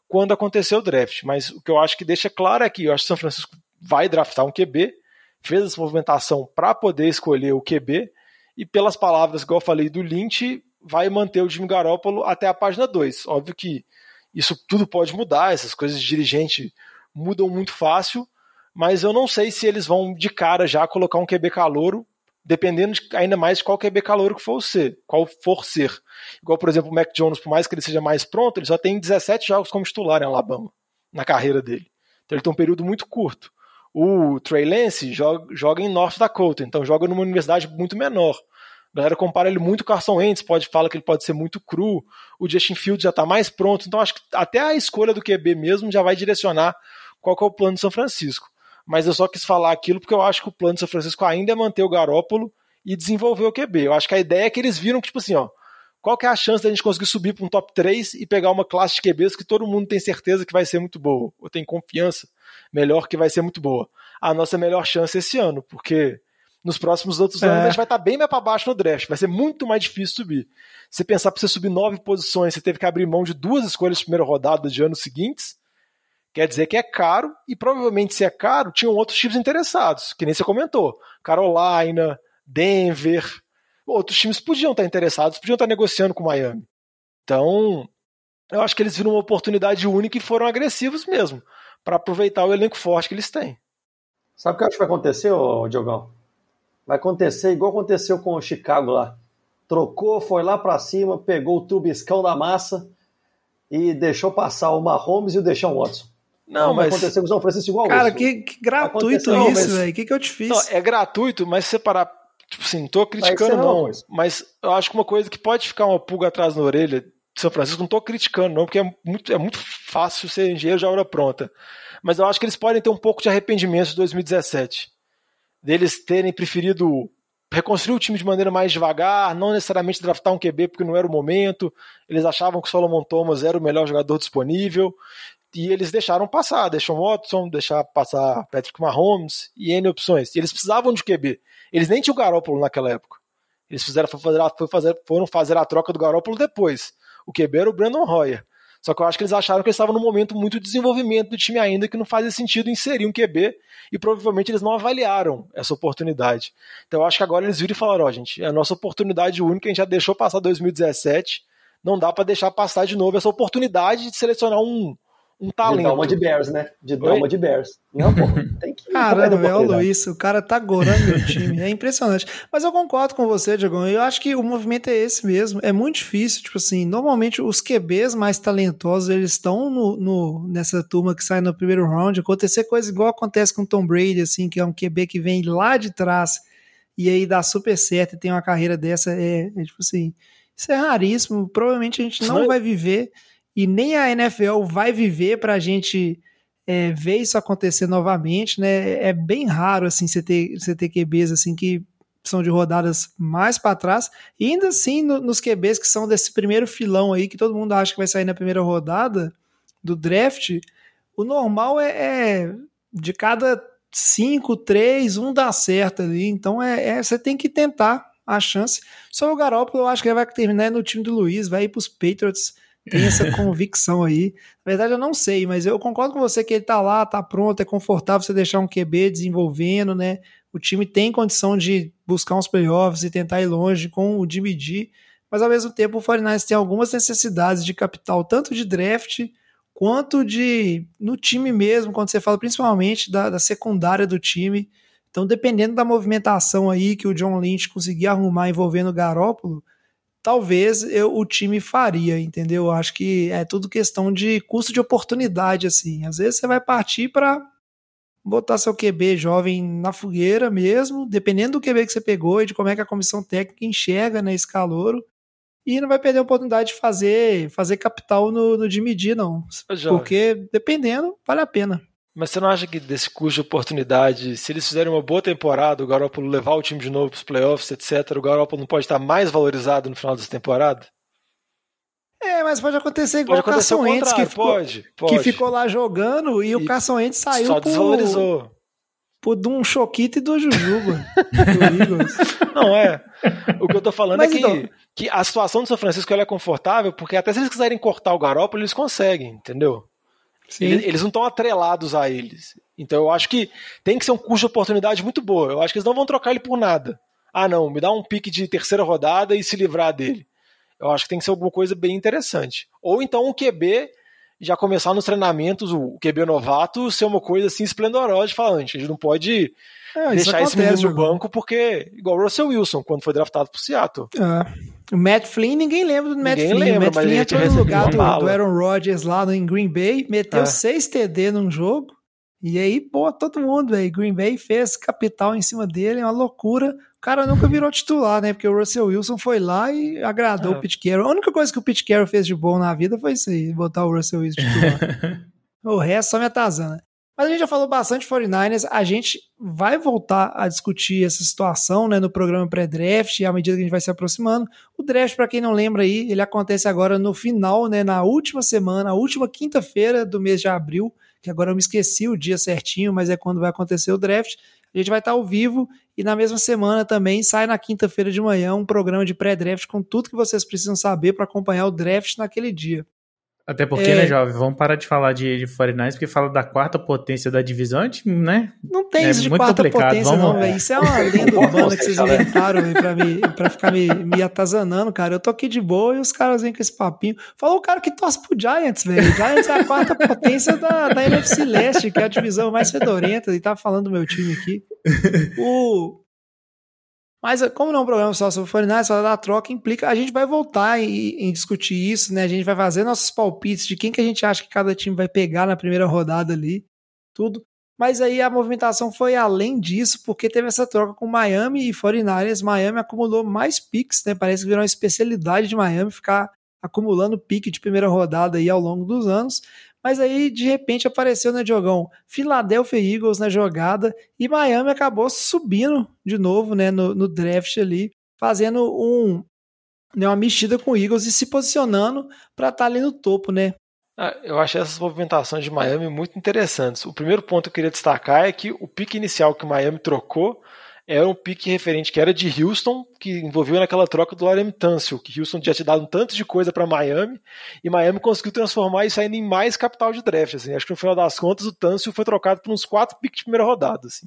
quando acontecer o draft. Mas o que eu acho que deixa claro é que eu acho que São Francisco vai draftar um QB, fez essa movimentação para poder escolher o QB, e pelas palavras que eu falei do Lynch, vai manter o Jimmy Garoppolo até a página 2. Óbvio que isso tudo pode mudar, essas coisas de dirigente mudam muito fácil, mas eu não sei se eles vão de cara já colocar um QB calouro, dependendo de, ainda mais de qual QB calouro que for ser, qual for ser. Igual, por exemplo, o Mac Jones, por mais que ele seja mais pronto, ele só tem 17 jogos como titular em Alabama, na carreira dele. Então ele tem um período muito curto. O Trey Lance joga, joga em North Dakota, então joga numa universidade muito menor. A galera compara ele muito com o Carson Wentz, pode falar que ele pode ser muito cru. O Justin Fields já está mais pronto, então acho que até a escolha do QB mesmo já vai direcionar qual é o plano de São Francisco. Mas eu só quis falar aquilo porque eu acho que o plano de São Francisco ainda é manter o Garópolo e desenvolver o QB. Eu acho que a ideia é que eles viram que, tipo assim, ó, qual que é a chance da gente conseguir subir para um top 3 e pegar uma classe de QBs que todo mundo tem certeza que vai ser muito boa, ou tem confiança melhor que vai ser muito boa. A nossa melhor chance esse ano, porque nos próximos outros anos, é. a gente vai estar tá bem mais para baixo no draft. Vai ser muito mais difícil subir. Você pensar para você subir nove posições, você teve que abrir mão de duas escolhas de primeira rodada de anos seguintes. Quer dizer que é caro, e provavelmente se é caro, tinham outros times interessados, que nem você comentou. Carolina, Denver. Outros times podiam estar interessados, podiam estar negociando com Miami. Então, eu acho que eles viram uma oportunidade única e foram agressivos mesmo, para aproveitar o elenco forte que eles têm. Sabe o que eu acho que vai acontecer, Diogão? Vai acontecer igual aconteceu com o Chicago lá. Trocou, foi lá para cima, pegou o trubiscão da massa e deixou passar o Mahomes e o Deshaun Watson. Não, mas... Vai acontecer com o São Francisco igual Cara, que, que, gratuito isso, mas... velho. O que, que eu te fiz? Não, é gratuito, mas se você parar... Tipo assim, não tô criticando não, não mas eu acho que uma coisa que pode ficar uma pulga atrás na orelha São Francisco, não estou criticando, não, porque é muito, é muito fácil ser engenheiro de obra pronta. Mas eu acho que eles podem ter um pouco de arrependimento de 2017. Deles terem preferido reconstruir o time de maneira mais devagar, não necessariamente draftar um QB porque não era o momento. Eles achavam que o Solomon Thomas era o melhor jogador disponível. E eles deixaram passar, deixou Watson, deixar passar Patrick Mahomes e N opções. E eles precisavam de QB. Eles nem tinham o Garoppolo naquela época. Eles fizeram, foi fazer, foram fazer a troca do Garoppolo depois. O QB era o Brandon Hoyer. Só que eu acho que eles acharam que eles estavam num momento muito de desenvolvimento do time ainda, que não fazia sentido inserir um QB, e provavelmente eles não avaliaram essa oportunidade. Então eu acho que agora eles viram e falaram: ó, oh, gente, é a nossa oportunidade única, a gente já deixou passar 2017, não dá para deixar passar de novo essa oportunidade de selecionar um, um talento. De dar uma de Bears, né? De dar uma de Bears. Não, pô, tem que. Caramba, é o Luiz, o cara tá gorando meu time. É impressionante. Mas eu concordo com você, Diego. Eu acho que o movimento é esse mesmo. É muito difícil. Tipo assim, normalmente os QBs mais talentosos, eles estão no, no, nessa turma que sai no primeiro round. Acontecer coisa igual acontece com o Tom Brady, assim, que é um QB que vem lá de trás e aí dá super certo e tem uma carreira dessa. É, é tipo assim. Isso é raríssimo. Provavelmente a gente não vai viver e nem a NFL vai viver para a gente é, ver isso acontecer novamente, né? É bem raro assim você ter, você ter QBs assim que são de rodadas mais para trás, e ainda assim no, nos QBs que são desse primeiro filão aí, que todo mundo acha que vai sair na primeira rodada do draft, o normal é, é de cada cinco, três, um dá certo ali, então é, é você tem que tentar a chance. Só o Garoppolo eu acho que ele vai terminar no time do Luiz, vai ir para os Patriots, tem essa convicção aí. Na verdade, eu não sei, mas eu concordo com você que ele tá lá, tá pronto, é confortável você deixar um QB desenvolvendo, né? O time tem condição de buscar uns playoffs e tentar ir longe com o Jimmy G, mas ao mesmo tempo o 49 tem algumas necessidades de capital, tanto de draft quanto de no time mesmo, quando você fala principalmente da, da secundária do time. Então, dependendo da movimentação aí que o John Lynch conseguir arrumar envolvendo o Garópolo, talvez eu, o time faria, entendeu? Acho que é tudo questão de custo de oportunidade, assim. Às vezes você vai partir para botar seu QB jovem na fogueira mesmo, dependendo do QB que você pegou e de como é que a comissão técnica enxerga né, esse calouro. E não vai perder a oportunidade de fazer, fazer capital no, no de medir, não. Porque, dependendo, vale a pena. Mas você não acha que desse custo de oportunidade, se eles fizerem uma boa temporada, o Garoppolo levar o time de novo para os playoffs, etc., o Garoppolo não pode estar mais valorizado no final dessa temporada? É, mas pode acontecer igual pode acontecer o Carson Wentz, que ficou, pode, pode. que ficou lá jogando e, e o Carson Wentz saiu só desvalorizou. Por, por um Choquito e do Jujuba. do não é. O que eu tô falando mas é que, então... que a situação do São Francisco é confortável, porque até se eles quiserem cortar o Garoppolo, eles conseguem, entendeu? Eles, eles, não estão atrelados a eles. Então eu acho que tem que ser um custo de oportunidade muito boa. Eu acho que eles não vão trocar ele por nada. Ah, não, me dá um pique de terceira rodada e se livrar dele. Eu acho que tem que ser alguma coisa bem interessante. Ou então um QB já começar nos treinamentos, o QB novato, ser uma coisa assim esplendorosa de falar, a gente não pode é, deixar esse menino no banco, porque, igual o Russell Wilson, quando foi draftado pro Seattle. É. O Matt Flynn, ninguém lembra do Matt ninguém Flynn. Lembra, o Matt Flynn entrou no lugar do, do, Aaron Rodgers lá no, em Green Bay, meteu 6 é. TD num jogo, e aí, pô, todo mundo, velho. Green Bay fez capital em cima dele, é uma loucura. O cara nunca virou titular, né? Porque o Russell Wilson foi lá e agradou é. o Pete Carroll. A única coisa que o Pete Carroll fez de bom na vida foi isso aí, botar o Russell Wilson titular. o resto só me atazana. Mas a gente já falou bastante de 49ers, a gente vai voltar a discutir essa situação né, no programa pré-draft, à medida que a gente vai se aproximando. O draft, para quem não lembra aí, ele acontece agora no final, né, na última semana, a última quinta-feira do mês de abril, que agora eu me esqueci o dia certinho, mas é quando vai acontecer o draft. A gente vai estar ao vivo e na mesma semana também sai na quinta-feira de manhã um programa de pré-draft com tudo que vocês precisam saber para acompanhar o draft naquele dia. Até porque, é... né, jovem, vamos parar de falar de, de 49 porque fala da quarta potência da divisão, né? Não tem é isso de quarta complicado. potência, vamos... não, velho. Isso é uma lenda urbana que vocês inventaram véio, pra, me, pra ficar me, me atazanando, cara. Eu tô aqui de boa e os caras vêm com esse papinho. Falou o cara que torce pro Giants, velho. Giants é a quarta potência da, da NFC Leste, que é a divisão mais fedorenta, e tá falando do meu time aqui. O, mas como não é um programa só sobre Fortnite, só da troca, implica. A gente vai voltar em, em, discutir isso, né? A gente vai fazer nossos palpites de quem que a gente acha que cada time vai pegar na primeira rodada ali, tudo. Mas aí a movimentação foi além disso, porque teve essa troca com Miami e 49ers. Miami acumulou mais picks, né? Parece que virou uma especialidade de Miami ficar acumulando pique de primeira rodada aí ao longo dos anos. Mas aí, de repente, apareceu, né, Diogão? Philadelphia Eagles na jogada e Miami acabou subindo de novo, né, no, no draft ali, fazendo um, né, uma mexida com o Eagles e se posicionando para estar tá ali no topo, né? Ah, eu achei essas movimentações de Miami muito interessantes. O primeiro ponto que eu queria destacar é que o pique inicial que o Miami trocou era um pique referente que era de Houston, que envolveu naquela troca do Laremy Tunsil, que Houston tinha te dado um tanto de coisa para Miami, e Miami conseguiu transformar isso ainda em mais capital de draft. Assim. Acho que no final das contas o Tunsil foi trocado por uns quatro piques de primeira rodada. Assim.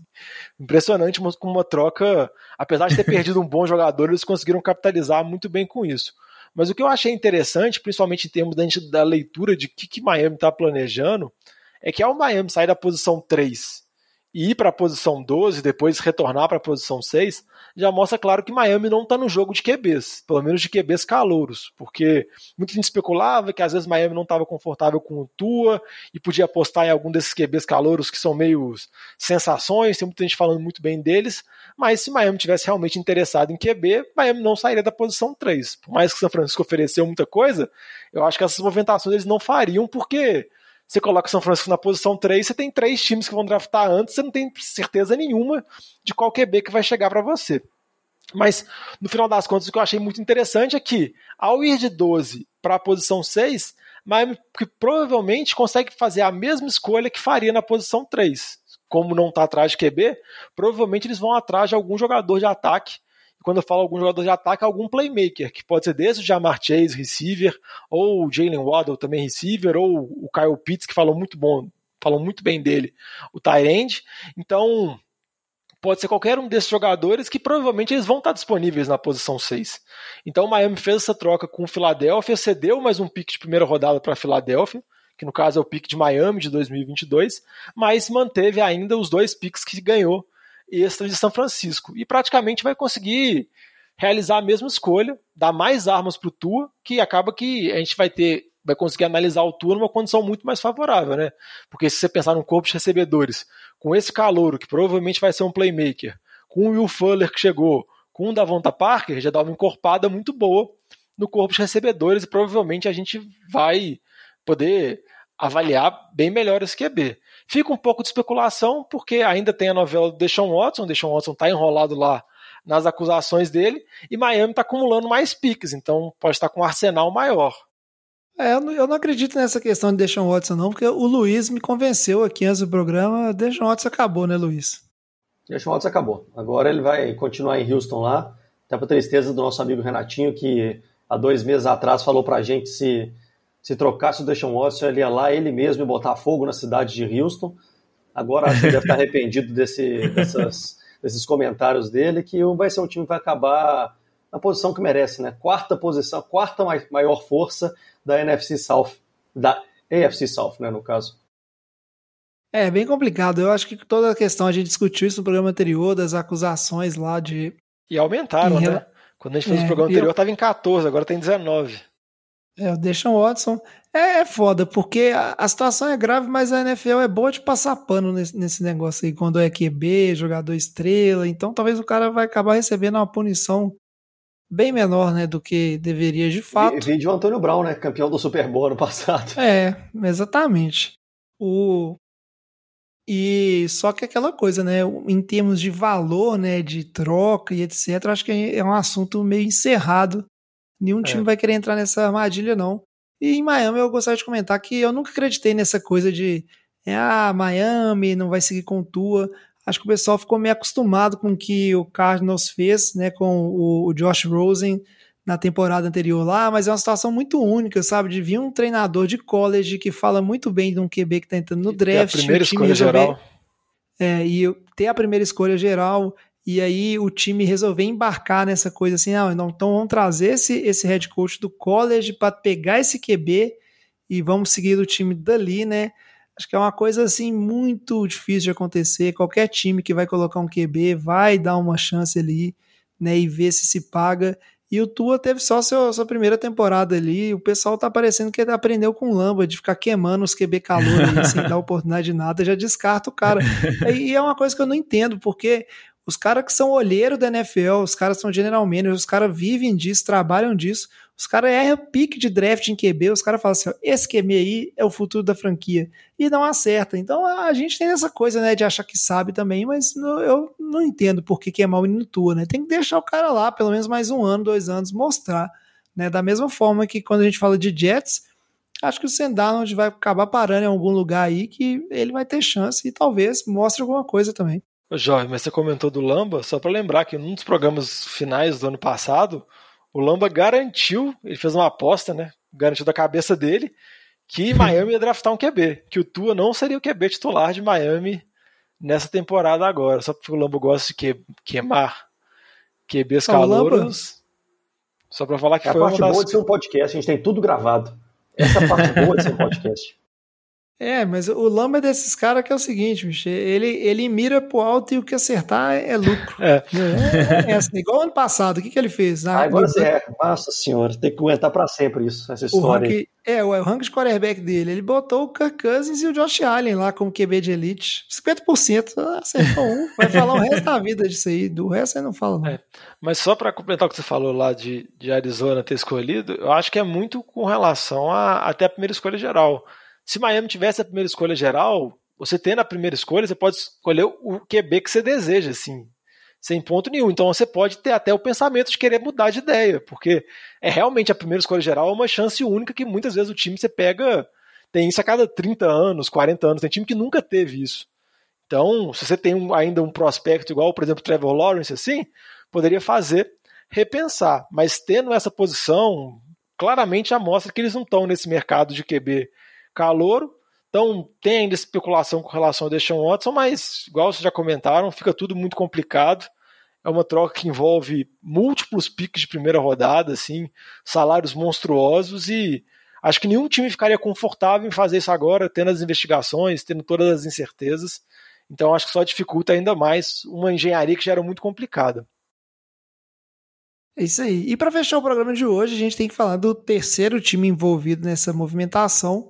Impressionante com uma troca, apesar de ter perdido um bom jogador, eles conseguiram capitalizar muito bem com isso. Mas o que eu achei interessante, principalmente em termos da, da leitura de o que, que Miami está planejando, é que ao Miami sair da posição 3 e ir para a posição 12, depois retornar para a posição 6, já mostra claro que Miami não está no jogo de QBs, pelo menos de QBs calouros, porque muita gente especulava que às vezes Miami não estava confortável com o Tua e podia apostar em algum desses QBs calouros que são meio sensações, tem muita gente falando muito bem deles, mas se Miami tivesse realmente interessado em QB, Miami não sairia da posição 3. Por mais que São Francisco ofereceu muita coisa, eu acho que essas movimentações eles não fariam porque você coloca São Francisco na posição 3, você tem três times que vão draftar antes, você não tem certeza nenhuma de qual QB que vai chegar para você. Mas, no final das contas, o que eu achei muito interessante é que, ao ir de 12 para a posição 6, Miami que provavelmente consegue fazer a mesma escolha que faria na posição 3. Como não está atrás de QB, provavelmente eles vão atrás de algum jogador de ataque quando eu falo algum jogador de ataque, algum playmaker, que pode ser desde o Jamar Chase, receiver, ou o Jalen Waddle, também receiver, ou o Kyle Pitts, que falou muito bom, falou muito bem dele, o Tyrande. Então, pode ser qualquer um desses jogadores que provavelmente eles vão estar disponíveis na posição 6. Então o Miami fez essa troca com o Philadelphia, cedeu mais um pick de primeira rodada para a Philadelphia, que no caso é o pick de Miami de 2022, mas manteve ainda os dois picks que ganhou extra de São Francisco. E praticamente vai conseguir realizar a mesma escolha, dar mais armas para o Tua, que acaba que a gente vai ter, vai conseguir analisar o Tua numa condição muito mais favorável, né? Porque se você pensar num corpo de recebedores, com esse calouro, que provavelmente vai ser um playmaker, com o Will Fuller que chegou, com o Davonta Parker, já dá uma encorpada muito boa no corpo de recebedores e provavelmente a gente vai poder avaliar bem melhor esse QB. Fica um pouco de especulação, porque ainda tem a novela do Deshaun Watson, o Deshaun Watson está enrolado lá nas acusações dele, e Miami está acumulando mais piques, então pode estar com um arsenal maior. É, eu não, acredito nessa questão de Deshaun Watson não, porque o Luiz me convenceu aqui antes do programa, Deshaun Watson acabou, né Luiz? Deshaun Watson acabou. Agora ele vai continuar em Houston lá, até para tristeza do nosso amigo Renatinho, que há dois meses atrás falou para a gente se se trocasse o Deshaun Watson, ele ia lá ele mesmo e botar fogo na cidade de Houston. Agora acho que ele deve estar arrependido desse, dessas, desses comentários dele, que vai ser um time que vai acabar na posição que merece, né? Quarta posição, quarta maior força da NFC South, da AFC South, né, no caso. É, bem complicado. Eu acho que toda a questão, a gente discutiu isso no programa anterior, das acusações lá de. E aumentaram, né? Quando a gente fez é, o programa anterior, estava eu... em 14, agora tem 19. É, o Deshaun Watson é, é foda, porque a, a, situação é grave, mas a NFL é boa de passar pano nesse, nesse negócio aí, quando é QB, jogador estrela, então talvez o cara vai acabar recebendo uma punição bem menor, né, do que deveria de fato. Vídeo o Antônio Brown, né, campeão do Super Bowl ano passado. É, exatamente. O e só que aquela coisa, né, em termos de valor, né, de troca e etc, acho que é um assunto meio encerrado Nenhum é. time vai querer entrar nessa armadilha, não. E em Miami eu gostaria de comentar que eu nunca acreditei nessa coisa de é, ah, Miami não vai seguir com Tua. Acho que o pessoal ficou meio acostumado com o que o Cardinals fez, né, com o, o Josh Rosen na temporada anterior lá, mas é uma situação muito única, sabe? De vir um treinador de college que fala muito bem de um QB que tá entrando no draft. E a primeira escolha resolver, geral. É, e ter a primeira escolha geral e aí o time resolveu embarcar nessa coisa assim, ah, não, então vamos trazer esse, esse head coach do college para pegar esse QB e vamos seguir o time dali, né? Acho que é uma coisa assim muito difícil de acontecer. Qualquer time que vai colocar um QB vai dar uma chance ali, né, e ver se se paga. E o Tua teve só seu, sua primeira temporada ali. O pessoal tá parecendo que ele aprendeu com o Lamba de ficar queimando os QB calor ali, sem dar oportunidade de nada, já descarta o cara. E é uma coisa que eu não entendo, porque os caras que são olheiro da NFL, os caras são general managers, os caras vivem disso, trabalham disso. Os caras erram pique de draft em QB, os caras falam assim: esse QB aí é o futuro da franquia. E não acerta. Então a gente tem essa coisa, né, de achar que sabe também, mas eu não entendo por que, que é mal menino tua, né? Tem que deixar o cara lá, pelo menos mais um ano, dois anos, mostrar. Né? Da mesma forma que quando a gente fala de Jets, acho que o Sendarnold vai acabar parando em algum lugar aí que ele vai ter chance e talvez mostre alguma coisa também. Jorge, mas você comentou do Lamba, só para lembrar que num dos programas finais do ano passado, o Lamba garantiu, ele fez uma aposta, né? Garantiu da cabeça dele que Miami ia draftar um QB, que o Tua não seria o QB titular de Miami nessa temporada agora, só porque o Lamba gosta de que, queimar QBs calouros. Só para falar que é foi a parte boa de ser um podcast, a gente tem tudo gravado. Essa é a parte boa de ser um podcast. É, mas o Lamba é desses caras que é o seguinte, bicho, ele, ele mira pro alto e o que acertar é lucro. É. é, é assim, igual ano passado, o que, que ele fez? Ah, agora você é, nossa senhora, tem que aguentar pra sempre isso, essa história. O rank, é, o rank de quarterback dele, ele botou o Kirk Cousins e o Josh Allen lá como QB de elite. 50% acertou um, vai falar o resto da vida disso aí, do resto aí não fala não. É, mas só para completar o que você falou lá de, de Arizona ter escolhido, eu acho que é muito com relação a até a primeira escolha geral. Se Miami tivesse a primeira escolha geral, você tendo a primeira escolha, você pode escolher o QB que você deseja, assim, sem ponto nenhum. Então você pode ter até o pensamento de querer mudar de ideia, porque é realmente a primeira escolha geral é uma chance única que muitas vezes o time você pega, tem isso a cada 30 anos, 40 anos, tem time que nunca teve isso. Então, se você tem um, ainda um prospecto igual, por exemplo, Trevor Lawrence, assim, poderia fazer repensar. Mas tendo essa posição, claramente já mostra que eles não estão nesse mercado de QB calouro. Então tem ainda especulação com relação ao Deshaun Watson, mas igual vocês já comentaram, fica tudo muito complicado. É uma troca que envolve múltiplos piques de primeira rodada, assim, salários monstruosos e acho que nenhum time ficaria confortável em fazer isso agora, tendo as investigações, tendo todas as incertezas. Então acho que só dificulta ainda mais uma engenharia que já era muito complicada. É isso aí. E para fechar o programa de hoje, a gente tem que falar do terceiro time envolvido nessa movimentação,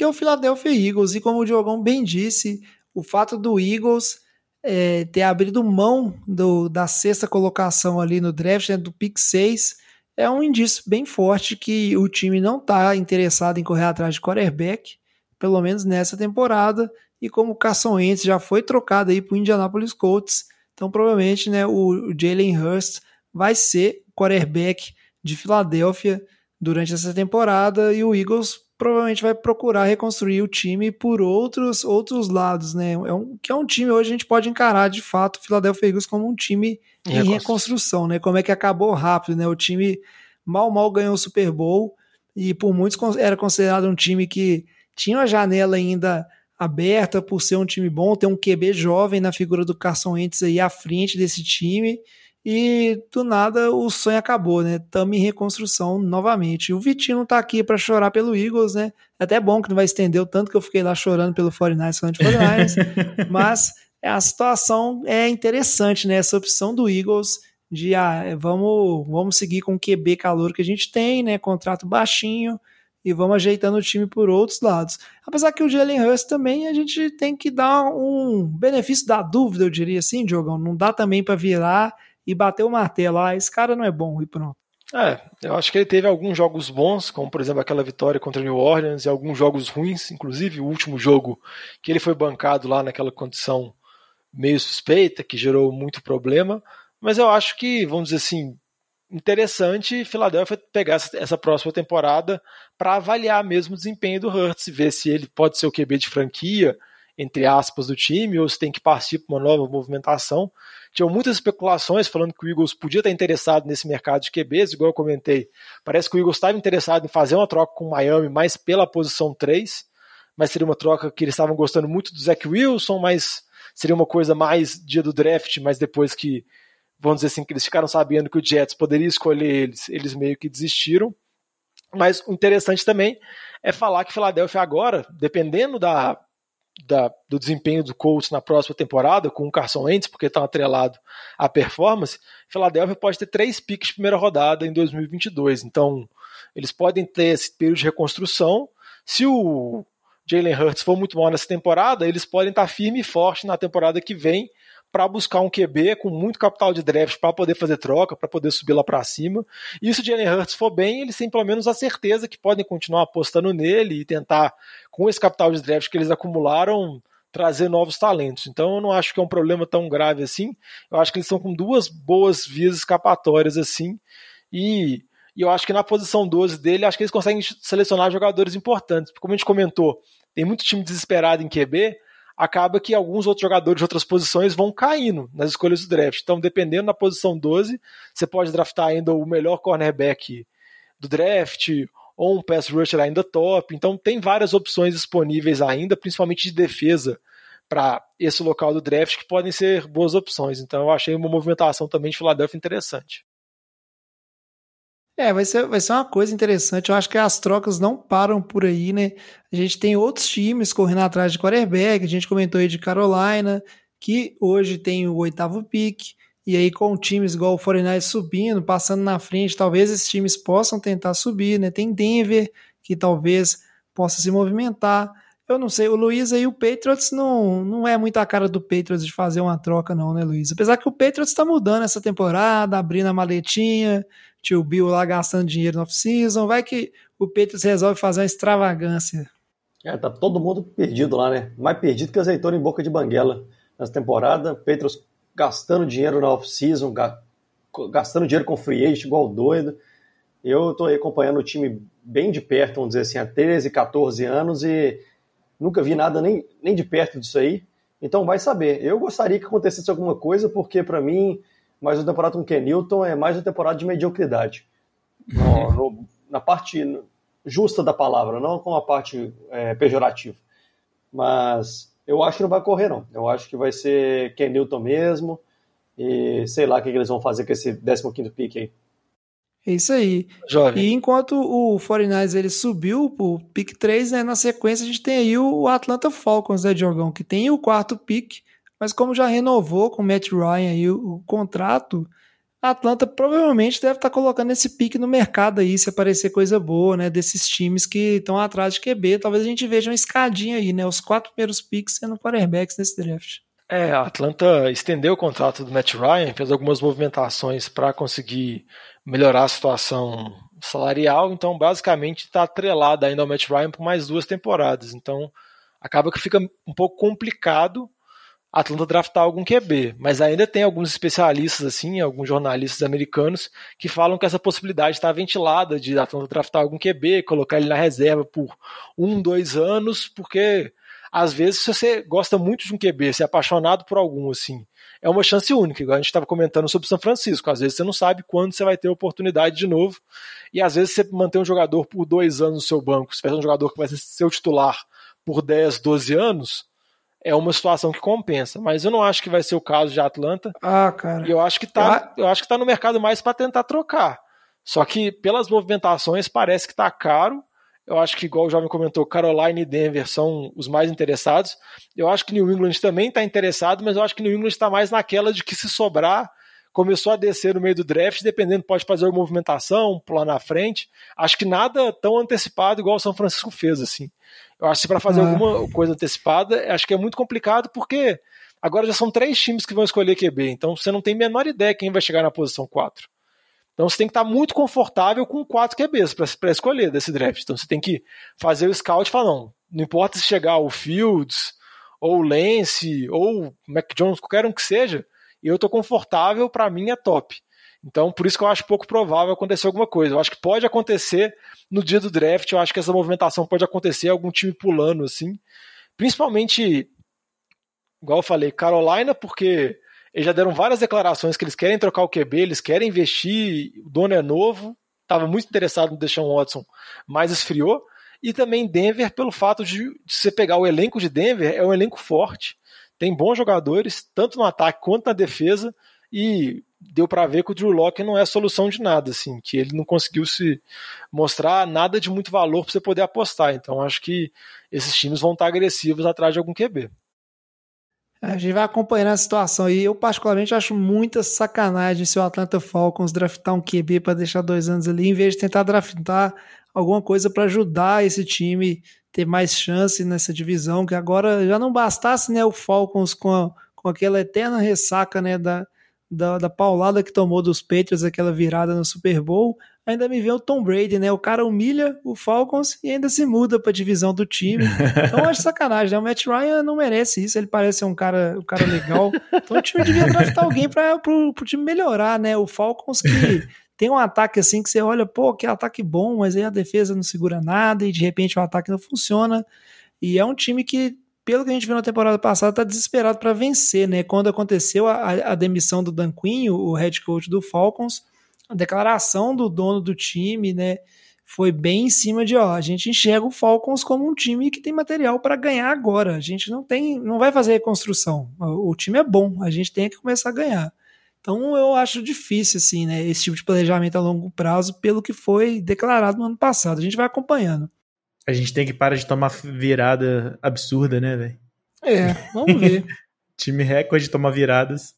que é o Philadelphia Eagles. E como o Diogão bem disse, o fato do Eagles é, ter abrido mão do, da sexta colocação ali no draft, né, do pick 6, é um indício bem forte que o time não está interessado em correr atrás de quarterback, pelo menos nessa temporada. E como o Carson Wentz já foi trocado aí para o Indianapolis Colts, então provavelmente né, o Jalen Hurst vai ser quarterback de Filadélfia durante essa temporada e o Eagles provavelmente vai procurar reconstruir o time por outros outros lados, né? É um, que é um time hoje a gente pode encarar de fato o Philadelphia Eagles como um time em, em reconstrução, né? Como é que acabou rápido, né? O time mal mal ganhou o Super Bowl e por muitos era considerado um time que tinha uma janela ainda aberta por ser um time bom, ter um QB jovem na figura do Carson Wentz aí à frente desse time e do nada o sonho acabou, né? Estamos em reconstrução novamente. O Vitinho não tá aqui para chorar pelo Eagles, né? É até bom que não vai estender o tanto que eu fiquei lá chorando pelo 49ers falando de 49ers, mas a situação é interessante, né? Essa opção do Eagles de ah, vamos, vamos seguir com o QB calor que a gente tem, né? Contrato baixinho e vamos ajeitando o time por outros lados. Apesar que o Jalen Hurst também a gente tem que dar um benefício da dúvida, eu diria assim, Diogão. Não dá também para virar e bater o martelo. Ah, esse cara não é bom e pronto. É, eu acho que ele teve alguns jogos bons, como por exemplo aquela vitória contra o New Orleans, e alguns jogos ruins, inclusive o último jogo que ele foi bancado lá naquela condição meio suspeita, que gerou muito problema. Mas eu acho que, vamos dizer assim, interessante Filadélfia pegar essa, próxima temporada para avaliar mesmo o desempenho do Hurts, ver se ele pode ser o QB de franquia, entre aspas, do time, ou se tem que partir para uma nova movimentação. Tinham muitas especulações falando que o Eagles podia estar interessado nesse mercado de QBs, igual eu comentei. Parece que o Eagles estava interessado em fazer uma troca com o Miami, mais pela posição 3, mas seria uma troca que eles estavam gostando muito do Zach Wilson, mas seria uma coisa mais dia do draft, mas depois que, vamos dizer assim, que eles ficaram sabendo que o Jets poderia escolher eles, eles meio que desistiram. Mas o interessante também é falar que Filadélfia agora, dependendo da da, do desempenho do Colts na próxima temporada, com o Carson Wentz, porque está atrelado à performance, Philadelphia pode ter três piques de primeira rodada em 2022. Então, eles podem ter esse período de reconstrução. Se o Jalen Hurts for muito mal nessa temporada, eles podem estar firme e forte na temporada que vem para buscar um QB com muito capital de draft para poder fazer troca, para poder subir lá para cima. E se o Jalen Hurts for bem, eles têm pelo menos a certeza que podem continuar apostando nele e tentar, com esse capital de draft que eles acumularam, trazer novos talentos. Então eu não acho que é um problema tão grave assim. Eu acho que eles estão com duas boas vias escapatórias assim. E, e eu acho que na posição 12 dele, acho que eles conseguem selecionar jogadores importantes. Como a gente comentou, tem muito time desesperado em QB, acaba que alguns outros jogadores de outras posições vão caindo nas escolhas do draft. Então, dependendo da posição 12, você pode draftar ainda o melhor cornerback do draft ou um pass rusher ainda top. Então tem várias opções disponíveis ainda, principalmente de defesa para esse local do draft que podem ser boas opções. Então eu achei uma movimentação também de Philadelphia interessante. É, vai ser, vai ser uma coisa interessante. Eu acho que as trocas não param por aí, né? A gente tem outros times correndo atrás de quarterback. A gente comentou aí de Carolina, que hoje tem o oitavo pick. E aí, com times igual o 49 subindo, passando na frente, talvez esses times possam tentar subir, né? Tem Denver, que talvez possa se movimentar. Eu não sei, o Luiz aí, o Patriots não, não é muito a cara do Patriots de fazer uma troca, não, né, Luiz? Apesar que o Patriots está mudando essa temporada, abrindo a maletinha, tio Bill lá gastando dinheiro no off-season, vai que o Patriots resolve fazer uma extravagância. É, tá todo mundo perdido lá, né? Mais perdido que azeitona em boca de banguela nessa temporada. Patriots gastando dinheiro na off-season, gastando dinheiro com free agent igual doido. Eu estou acompanhando o time bem de perto, vamos dizer assim, há 13, 14 anos e nunca vi nada nem, nem de perto disso aí. Então vai saber. Eu gostaria que acontecesse alguma coisa, porque para mim, mais uma temporada com o Ken Newton é mais uma temporada de mediocridade. No, no, na parte justa da palavra, não com a parte é, pejorativa. Mas eu acho que não vai correr, não. Eu acho que vai ser Ken Newton mesmo. E sei lá o que, eles vão fazer com esse 15 pick aí. É isso aí. Jovem. E enquanto o 49ers ele subiu pro pick 3, né, na sequência a gente tem aí o Atlanta Falcons, né, Diogão, que tem o quarto pick, mas como já renovou com o Matt Ryan aí o, o contrato, a Atlanta provavelmente deve estar tá colocando esse pique no mercado aí, se aparecer coisa boa, né? Desses times que estão atrás de QB. Talvez a gente veja uma escadinha aí, né? Os quatro primeiros picks sendo quarterbacks nesse draft. É, a Atlanta estendeu o contrato do Matt Ryan, fez algumas movimentações para conseguir melhorar a situação salarial, então basicamente está atrelada ainda ao Matt Ryan por mais duas temporadas. Então acaba que fica um pouco complicado Atlanta draftar algum QB, mas ainda tem alguns especialistas, assim, alguns jornalistas americanos que falam que essa possibilidade está ventilada de Atlanta draftar algum QB, colocar ele na reserva por um, dois anos, porque às vezes se você gosta muito de um QB, se é apaixonado por algum, assim, é uma chance única, igual a gente estava comentando sobre São Francisco. Às vezes você não sabe quando você vai ter oportunidade de novo, e às vezes você manter um jogador por dois anos no seu banco, se tiver um jogador que vai ser seu titular por 10, 12 anos, é uma situação que compensa. Mas eu não acho que vai ser o caso de Atlanta. Ah, cara. E eu acho que tá, eu acho que tá no mercado mais para tentar trocar. Só que pelas movimentações parece que tá caro. Eu acho que, igual o jovem comentou, Carolina e Denver são os mais interessados. Eu acho que New England também está interessado, mas eu acho que New England está mais naquela de que se sobrar, começou a descer no meio do draft, dependendo, pode fazer uma movimentação, pular na frente. Acho que nada tão antecipado igual o São Francisco fez, assim. Eu acho que para fazer ah. alguma coisa antecipada, acho que é muito complicado, porque agora já são três times que vão escolher QB, então você não tem a menor ideia quem vai chegar na posição 4. Então você tem que estar muito confortável com quatro QBs para escolher desse draft. Então você tem que fazer o scout e falar: não, não importa se chegar o Fields, ou o Lance, ou o Mac Jones, qualquer um que seja, eu estou confortável, para mim é top. Então, por isso que eu acho pouco provável acontecer alguma coisa. Eu acho que pode acontecer no dia do draft, eu acho que essa movimentação pode acontecer, algum time pulando assim. Principalmente, igual eu falei, Carolina, porque eles já deram várias declarações que eles querem trocar o QB, eles querem investir, o dono é novo, estava muito interessado no Deshaun Watson, mas esfriou. E também Denver, pelo fato de, de você pegar o elenco de Denver, é um elenco forte, tem bons jogadores, tanto no ataque quanto na defesa, e deu para ver que o Drew Locke não é solução de nada, assim, que ele não conseguiu se mostrar nada de muito valor para você poder apostar. Então acho que esses times vão estar agressivos atrás de algum QB. A gente vai acompanhando a situação aí. Eu, particularmente, acho muita sacanagem se o Atlanta Falcons draftar um QB para deixar dois anos ali, em vez de tentar draftar alguma coisa para ajudar esse time ter mais chance nessa divisão, que agora já não bastasse né, o Falcons com a, com aquela eterna ressaca, né, da, da, da paulada que tomou dos Patriots, aquela virada no Super Bowl, ainda me vê o Tom Brady, né? O cara humilha o Falcons e ainda se muda para a divisão do time. Então acho sacanagem, né? O Matt Ryan não merece isso, ele parece ser um cara, um cara legal. Então o time devia draftar alguém para pro, pro time melhorar, né? O Falcons que tem um ataque assim que você olha, pô, que ataque bom, mas aí a defesa não segura nada e de repente o ataque não funciona. E é um time que, pelo que a gente viu na temporada passada, tá desesperado para vencer, né? Quando aconteceu a, a demissão do Dan Quinn, o head coach do Falcons, a declaração do dono do time, né? Foi bem em cima de, ó, a gente enxerga o Falcons como um time que tem material para ganhar agora. A gente não tem, não vai fazer reconstrução. O, o time é bom, a gente tem que começar a ganhar. Então eu acho difícil, assim, né, esse tipo de planejamento a longo prazo, pelo que foi declarado no ano passado. A gente vai acompanhando. A gente tem que parar de tomar virada absurda, né, velho? É, vamos ver. Time recorde de tomar viradas.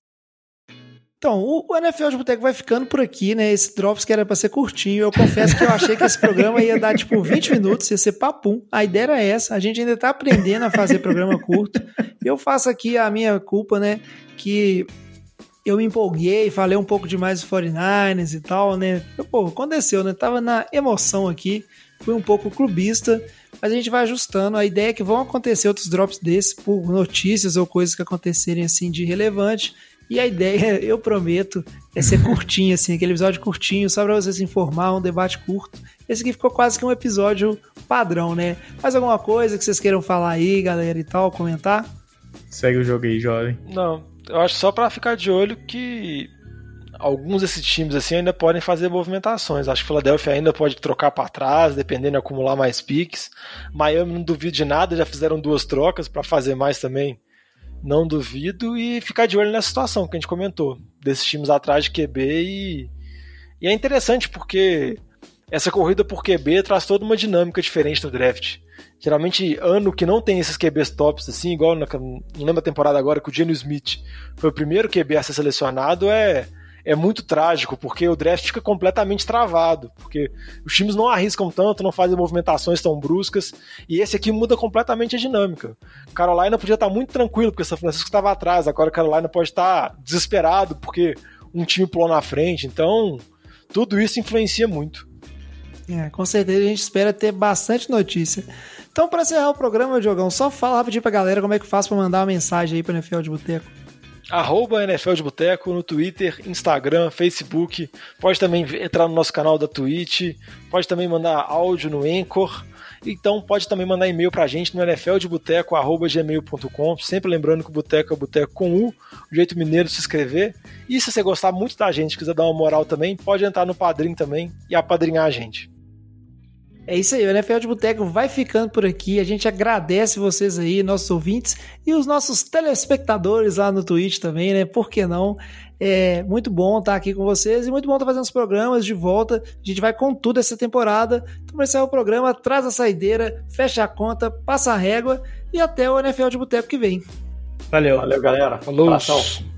Então, o NFL de Boteco vai ficando por aqui, né? Esse Drops que era pra ser curtinho. Eu confesso que eu achei que esse programa ia dar, tipo, 20 minutos, ia ser papum. A ideia era essa. A gente ainda tá aprendendo a fazer programa curto. Eu faço aqui a minha culpa, né? Que eu me empolguei, falei um pouco demais dos 49ers e tal, né? Pô, aconteceu, né? Tava na emoção aqui, fui um pouco clubista, mas a gente vai ajustando. A ideia é que vão acontecer outros drops desses por notícias ou coisas que acontecerem assim de relevante. E a ideia, eu prometo, é ser curtinho, assim, aquele episódio curtinho, só pra você se informar, um debate curto. Esse aqui ficou quase que um episódio padrão, né? Mais alguma coisa que vocês queiram falar aí, galera, e tal, comentar? Segue o jogo aí, jovem. Não, eu acho só para ficar de olho que alguns desses times assim ainda podem fazer movimentações. Acho que Philadelphia ainda pode trocar para trás, dependendo de acumular mais piques. Miami não duvido de nada, já fizeram duas trocas para fazer mais também. Não duvido e ficar de olho nessa situação que a gente comentou, desses times atrás de QB e, e é interessante porque essa corrida por QB traz toda uma dinâmica diferente no draft. Geralmente, ano que não tem esses QBs tops, assim, igual na, não lembro a temporada agora que o Geno Smith foi o primeiro QB a ser selecionado, é, é muito trágico, porque o draft fica completamente travado, porque os times não arriscam tanto, não fazem movimentações tão bruscas, e esse aqui muda completamente a dinâmica. Carolina podia estar muito tranquilo, porque São Francisco estava atrás, agora Carolina pode estar desesperado, porque um time pulou na frente, então tudo isso influencia muito. É, com certeza a gente espera ter bastante notícia. Então, para encerrar o programa, Diogão, só fala rapidinho pra galera como é que faz para mandar uma mensagem aí pra NFL de Boteco. Arroba NFL de Boteco no Twitter, Instagram, Facebook. Pode também entrar no nosso canal da Twitch. Pode também mandar áudio no Anchor. Então pode também mandar e-mail pra gente no nfldeboteco.gmail.com. Sempre lembrando que o Boteco é Boteco com U, o jeito mineiro de se inscrever. E se você gostar muito da gente, quiser dar uma moral também, pode entrar no Padrim também e apadrinhar a gente. É isso aí, o NFL de Boteco vai ficando por aqui. A gente agradece vocês aí, nossos ouvintes e os nossos telespectadores lá no Twitch também, né? Por que não? É muito bom estar aqui com vocês e muito bom estar fazendo os programas de volta. A gente vai com tudo essa temporada. Então, para encerrar o programa, traz a saideira, fecha a conta, passa a régua e até o NFL de Boteco que vem. Valeu. Valeu, galera. Falou. Abração.